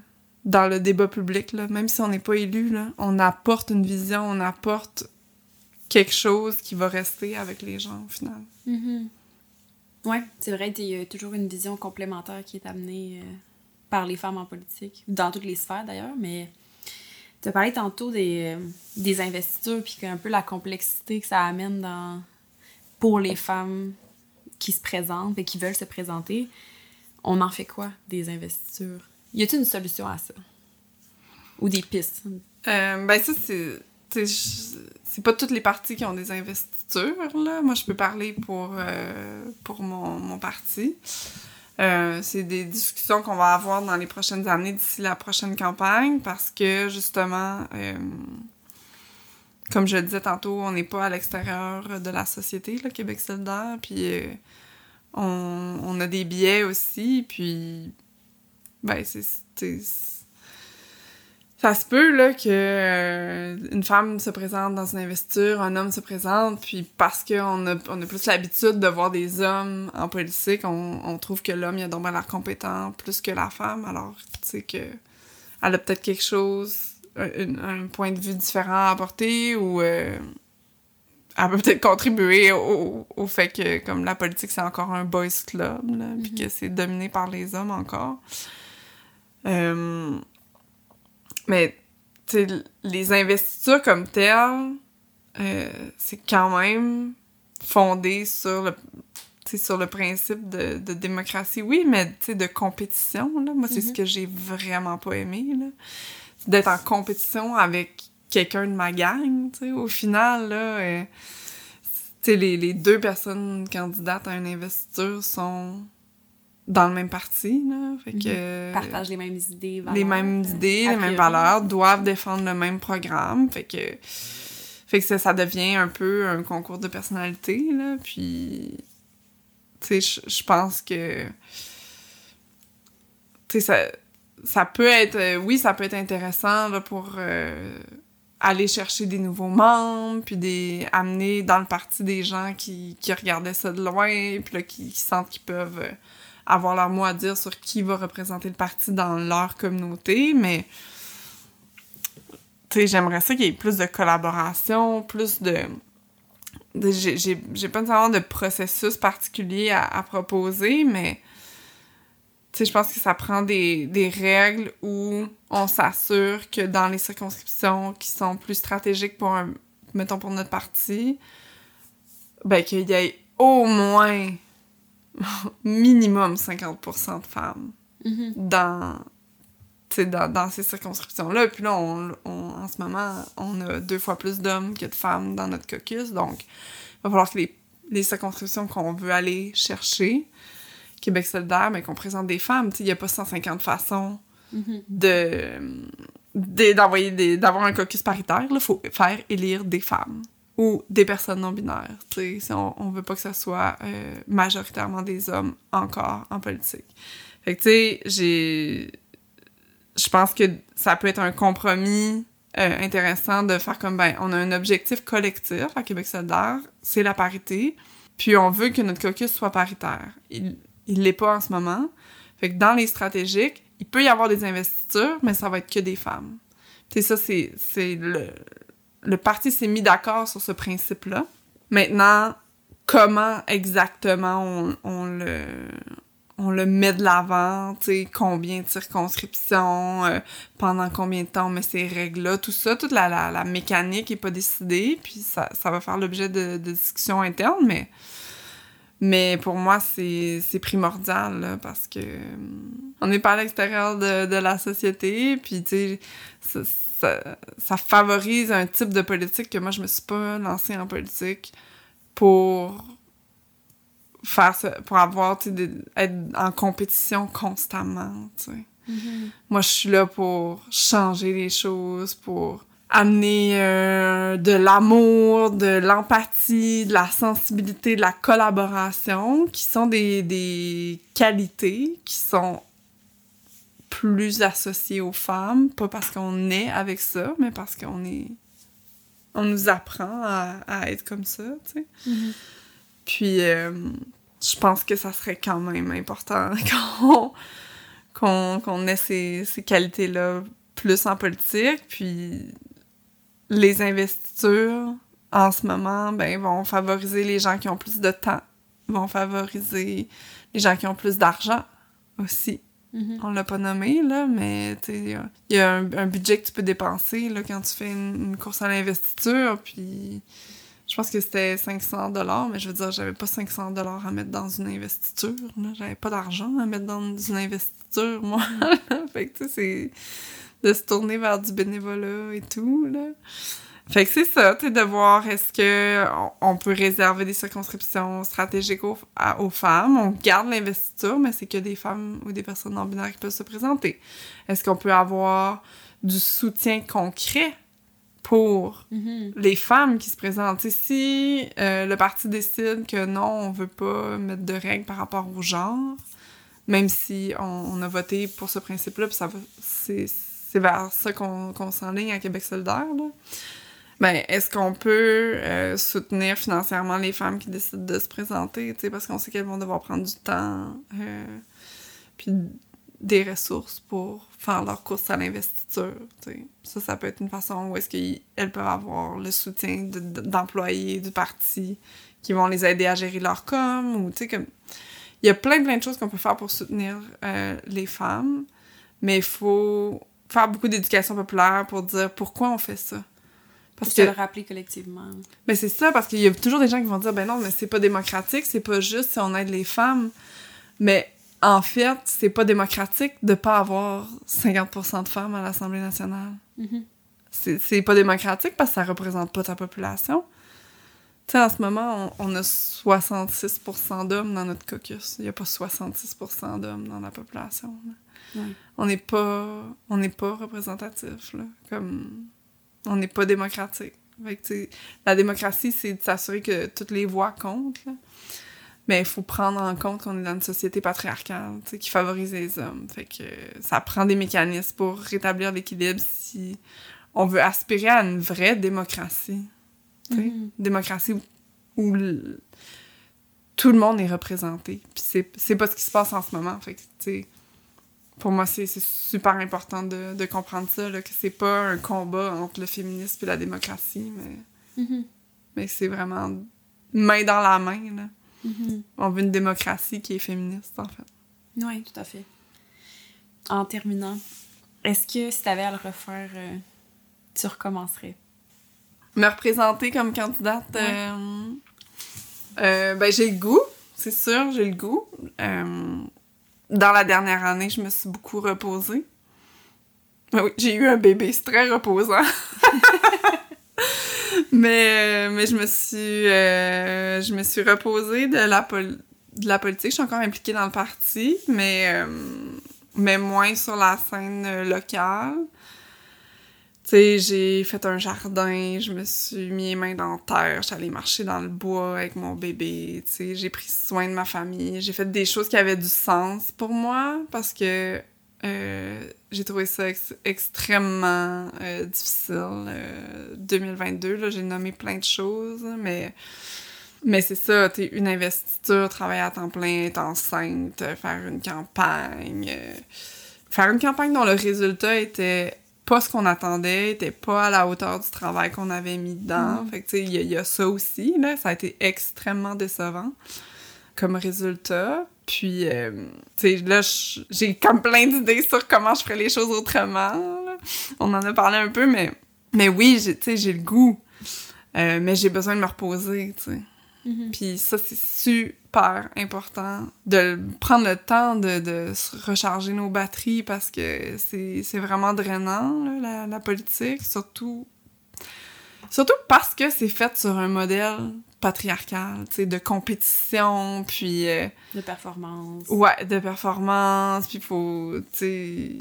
dans le débat public. Là. Même si on n'est pas élu, là, on apporte une vision, on apporte quelque chose qui va rester avec les gens au final. Mhm. Ouais, c'est vrai, il y a toujours une vision complémentaire qui est amenée euh, par les femmes en politique, dans toutes les sphères d'ailleurs, mais tu as parlé tantôt des, euh, des investitures, puis un peu la complexité que ça amène dans, pour les femmes qui se présentent et qui veulent se présenter. On en fait quoi des investitures? Y a-t-il une solution à ça? Ou des pistes? Euh, ben ça, c'est... C'est pas toutes les partis qui ont des investitures, là. Moi, je peux parler pour, euh, pour mon, mon parti. Euh, c'est des discussions qu'on va avoir dans les prochaines années d'ici la prochaine campagne parce que, justement, euh, comme je le disais tantôt, on n'est pas à l'extérieur de la société, là, Québec solidaire, puis on, on a des biais aussi, puis ben, c'est... ça se peut là que euh, une femme se présente dans une investiture, un homme se présente, puis parce qu'on a, on a plus l'habitude de voir des hommes en politique, on, on trouve que l'homme il a donc l'air compétent plus que la femme, alors tu sais que elle a peut-être quelque chose, un, un, point de vue différent à apporter ou euh, elle peut peut-être contribuer au, au, fait que comme la politique c'est encore un boys club, là, puis Mhm. que c'est dominé par les hommes encore. Euh, mais, les investitures comme telles, euh, c'est quand même fondé sur le, sur le principe de, de démocratie, oui, mais de compétition. Là. Moi, c'est ce Mhm. que j'ai vraiment pas aimé. là. C'est d'être en compétition avec quelqu'un de ma gang. tu sais. Au final, là, euh, tu sais, les, les deux personnes candidates à une investiture sont dans le même parti. Là. Fait Mhm. que, Partagent les mêmes idées, les mêmes euh, idées, les mêmes valeurs, doivent défendre le même programme. Fait que, fait que ça, ça devient un peu un concours de personnalité, là. Puis, tu sais, je- pense que, tu sais, ça, ça peut être, euh, oui, ça peut être intéressant, là, pour euh, aller chercher des nouveaux membres, puis des, amener dans le parti des gens qui, qui regardaient ça de loin, puis là, qui, qui sentent qu'ils peuvent euh, avoir leur mot à dire sur qui va représenter le parti dans leur communauté, mais j'aimerais ça qu'il y ait plus de collaboration, plus de... j'ai- pas nécessairement de processus particulier à, proposer, mais je pense que ça prend des, des règles où on s'assure que dans les circonscriptions qui sont plus stratégiques pour un, mettons pour notre parti, ben qu'il y ait au moins minimum 50% de femmes dans, tu sais, dans, dans ces circonscriptions-là. Puis là, on, on- en ce moment, on a deux fois plus d'hommes que de femmes dans notre caucus. Donc, il va falloir que les, les circonscriptions qu'on veut aller chercher, Québec solidaire, mais qu'on présente des femmes. Il n'y a pas 150 façons Mhm. de de- d'envoyer d'avoir un caucus paritaire il faut faire élire des femmes ou des personnes non binaires tu sais si on, on veut pas que ça soit euh, majoritairement des hommes encore en politique. Fait que tu sais j'ai je pense que ça peut être un compromis euh, intéressant de faire comme ben on a un objectif collectif à Québec solidaire c'est la parité puis on veut que notre caucus soit paritaire. Il il l'est pas en ce moment. Fait que dans les stratégiques, il peut y avoir des investitures, mais ça va être que des femmes. Tu sais, ça, c'est le... Le parti s'est mis d'accord sur ce principe-là. Maintenant, comment exactement on, le... On le met de l'avant, tu sais, combien de circonscriptions, euh, pendant combien de temps on met ces règles-là, tout ça, toute la, la, la mécanique est pas décidée, puis ça, ça va faire l'objet de, de discussions internes, mais mais pour moi, c'est primordial, là, parce que euh, on n'est pas à l'extérieur de, de la société, puis tu sais, ça, ça, ça favorise un type de politique que moi, je me suis pas lancée en politique pour faire ça, pour avoir, tu sais, être en compétition constamment, tu sais. Mhm. Moi, je suis là pour changer les choses, pour amener euh, de l'amour, de l'empathie, de la sensibilité, de la collaboration, qui sont des, des qualités qui sont plus associées aux femmes, pas parce qu'on est avec ça, mais parce qu'on est... On nous apprend à, à être comme ça, tu sais. Mhm. Puis, euh, je pense que ça serait quand même important qu'on qu'on qu'on ait ces, ces qualités-là plus en politique. Puis, les investitures, en ce moment, ben, vont favoriser les gens qui ont plus de temps, vont favoriser les gens qui ont plus d'argent aussi. Mhm. On l'a pas nommé, là, mais tu sais, il y a- il y a un, un budget que tu peux dépenser là, quand tu fais une, une course à l'investiture, puis je pense que c'était 500 dollars, mais je veux dire, j'avais pas 500 dollars à mettre dans une investiture, là. J'avais pas d'argent à mettre dans une investiture, moi. fait que, tu sais, c'est de se tourner vers du bénévolat et tout, là. Fait que c'est ça, tu de voir est-ce que on, peut réserver des circonscriptions stratégiques aux, à- aux femmes. On garde l'investiture, mais c'est que des femmes ou des personnes non binaires qui peuvent se présenter. Est-ce qu'on peut avoir du soutien concret pour Mhm. les femmes qui se présentent? Tu sais, si euh, le parti décide que non, on veut pas mettre de règles par rapport au genre, même si on, on a voté pour ce principe-là, puis ça va, c'est, vers ça qu'on qu'on s'enligne à Québec solidaire. Ben, est-ce qu'on peut euh, soutenir financièrement les femmes qui décident de se présenter, parce qu'on sait qu'elles vont devoir prendre du temps, euh, puis des ressources pour faire leur course à l'investiture. Ça, ça peut être une façon où est-ce qu'elles peuvent avoir le soutien de- de- d'employés du parti qui vont les aider à gérer leur com, ou, tu comme... Il y a plein, plein de choses qu'on peut faire pour soutenir euh, les femmes, mais il faut faire beaucoup d'éducation populaire pour dire pourquoi on fait ça. Parce que le rappeler collectivement. mais c'est ça, parce qu'il y a toujours des gens qui vont dire, ben non, mais c'est pas démocratique, c'est pas juste si on aide les femmes. Mais en fait, c'est pas démocratique de pas avoir 50% de femmes à l'Assemblée nationale. Mhm. C'est c'est pas démocratique parce que ça représente pas ta population. Tu sais, en ce moment, on, on a 66% d'hommes dans notre caucus. Il y a pas 66% d'hommes dans la population. là. Ouais. On n'est pas, on n'est pas représentatif, là. Comme, on n'est pas démocratique. Fait que, la démocratie, c'est de s'assurer que toutes les voix comptent, là. Mais il faut prendre en compte qu'on est dans une société patriarcale, qui favorise les hommes. Fait que ça prend des mécanismes pour rétablir l'équilibre si on veut aspirer à une vraie démocratie. Mhm. Démocratie où, où le- tout le monde est représenté. Puis c'est, pas ce qui se passe en ce moment. Fait que, pour moi, c'est, super important de, de comprendre ça, là, que c'est pas un combat entre le féminisme et la démocratie, mais, Mhm. mais c'est vraiment main dans la main. Là. Mhm. On veut une démocratie qui est féministe, en fait. Oui, tout à fait. En terminant, est-ce que si tu avais à le refaire, euh, tu recommencerais? Me représenter comme candidate, Ouais. euh, euh, ben j'ai le goût, c'est sûr, j'ai le goût. Euh, dans la dernière année, je me suis beaucoup reposée. Ah oui, j'ai eu un bébé, c'est très reposant. mais, mais je me suis euh, je me suis reposée de la, pol- de la politique. Je suis encore impliquée dans le parti, mais, euh, mais moins sur la scène euh, locale. Sais, j'ai fait un jardin, je me suis mis les mains dans la terre, allée marcher dans le bois avec mon bébé, tu sais, j'ai pris soin de ma famille, j'ai fait des choses qui avaient du sens pour moi parce que euh, j'ai trouvé ça ex- extrêmement euh, difficile. euh, 2022, là, j'ai nommé plein de choses, mais, mais c'est ça, tu une investiture, travailler à temps plein, être enceinte, euh, faire une campagne, euh, faire une campagne dont le résultat était pas ce qu'on attendait, était pas à la hauteur du travail qu'on avait mis dedans. Fait que, tu sais, il y, a- il y a ça aussi, là. Ça a été extrêmement décevant comme résultat. Puis, euh, tu sais, là, j'ai comme plein d'idées sur comment je ferais les choses autrement. là. On en a parlé un peu, mais, mais oui, j'ai- tu sais, j'ai le goût. Euh, mais j'ai besoin de me reposer, tu sais. Mhm. Puis ça, c'est super important de prendre le temps de, de se recharger nos batteries parce que c'est vraiment drainant, là, la, la politique, surtout, surtout parce que c'est fait sur un modèle patriarcal, tu sais, de compétition, puis... euh, De performance. Ouais, de performance, puis faut, tu sais,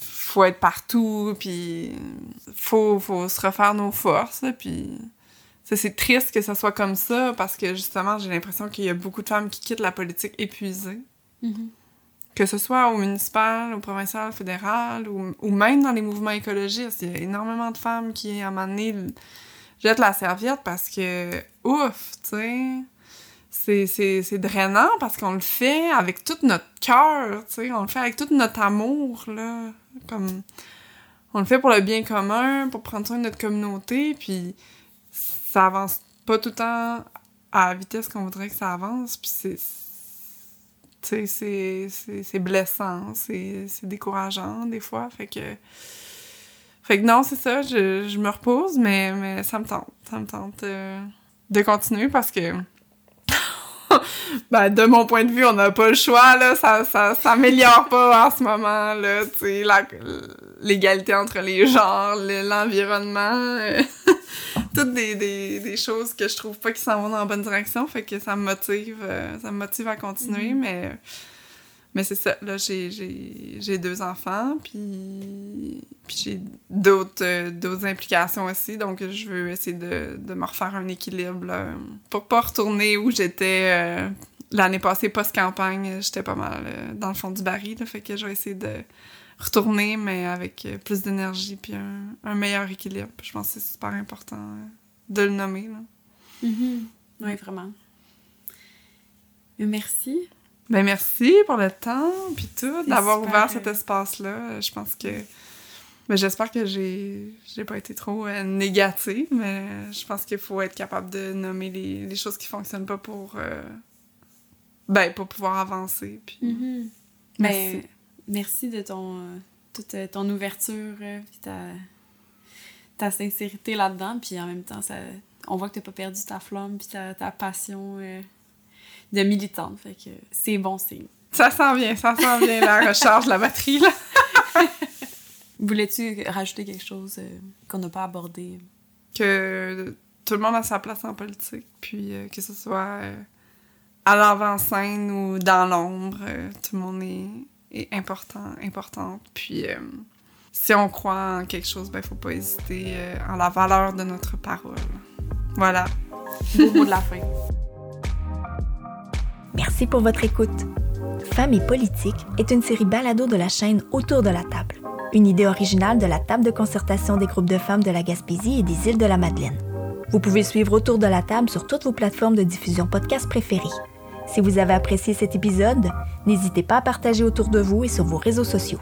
faut être partout, puis faut, faut se refaire nos forces, puis ça, c'est triste que ça soit comme ça, parce que justement, j'ai l'impression qu'il y a beaucoup de femmes qui quittent la politique épuisées, Mhm. que ce soit au municipal, au provincial, au fédéral, ou, ou même dans les mouvements écologistes. Il y a énormément de femmes qui, à un moment donné, jettent la serviette parce que, ouf, tu sais c'est, c'est, c'est drainant parce qu'on le fait avec tout notre cœur, tu sais, on le fait avec tout notre amour, là, comme, on le fait pour le bien commun, pour prendre soin de notre communauté, puis ça avance pas tout le temps à la vitesse qu'on voudrait que ça avance, puis c'est, c'est, blessant, c'est, décourageant des fois, fait que, fait que non, c'est ça, je, je me repose, mais, mais ça me tente, ça me tente euh, de continuer parce que ben, de mon point de vue, on n'a pas le choix, là. Ça, ça s'améliore pas en ce moment, là. Tu sais, l'égalité entre les genres, le- l'environnement, euh, toutes des, des, des choses que je trouve pas qui s'en vont dans la bonne direction. Fait que ça me motive, euh, ça me motive à continuer, mais... Mais c'est ça, là, j'ai- deux enfants, puis, puis j'ai d'autres euh, d'autres implications aussi, donc je veux essayer de, de me refaire un équilibre, là, pour pas retourner où j'étais euh, l'année passée, post-campagne, j'étais pas mal euh, dans le fond du baril, là, fait que je vais essayer de retourner, mais avec euh, plus d'énergie puis un, meilleur équilibre. Je pense que c'est super important euh, de le nommer. Mm-hmm. Oui, vraiment. Merci. Ben merci pour le temps puis tout, d'avoir ouvert cet espace-là. Je pense que mais j'espère que j'ai j'ai pas été trop euh, négative, mais je pense qu'il faut être capable de nommer les, les choses qui fonctionnent pas pour euh, ben pour pouvoir avancer. Puis... Mm-hmm. Merci. Ben, merci de ton euh, toute ton ouverture puis ta, ta sincérité là-dedans, puis en même temps ça on voit que t'as pas perdu ta flamme puis ta, ta passion de militante, fait que c'est bon signe. Ça sent bien, ça sent bien la recharge la batterie là. Voulais-tu rajouter quelque chose euh, qu'on n'a pas abordé? Que tout le monde a sa place en politique, puis euh, que ce soit euh, à l'avant-scène ou dans l'ombre, tout le monde est, important, importante. Puis si on croit en quelque chose, ben faut pas hésiter en la valeur de notre parole. Voilà. Beau mot de la fin. Merci pour votre écoute. Femmes et politique est une série balado de la chaîne Autour de la table une idée originale de la table de concertation des groupes de femmes de la Gaspésie et des îles de la Madeleine. Vous pouvez suivre autour de la table sur toutes vos plateformes de diffusion podcast préférées. Si vous avez apprécié cet épisode, n'hésitez pas à partager autour de vous et sur vos réseaux sociaux.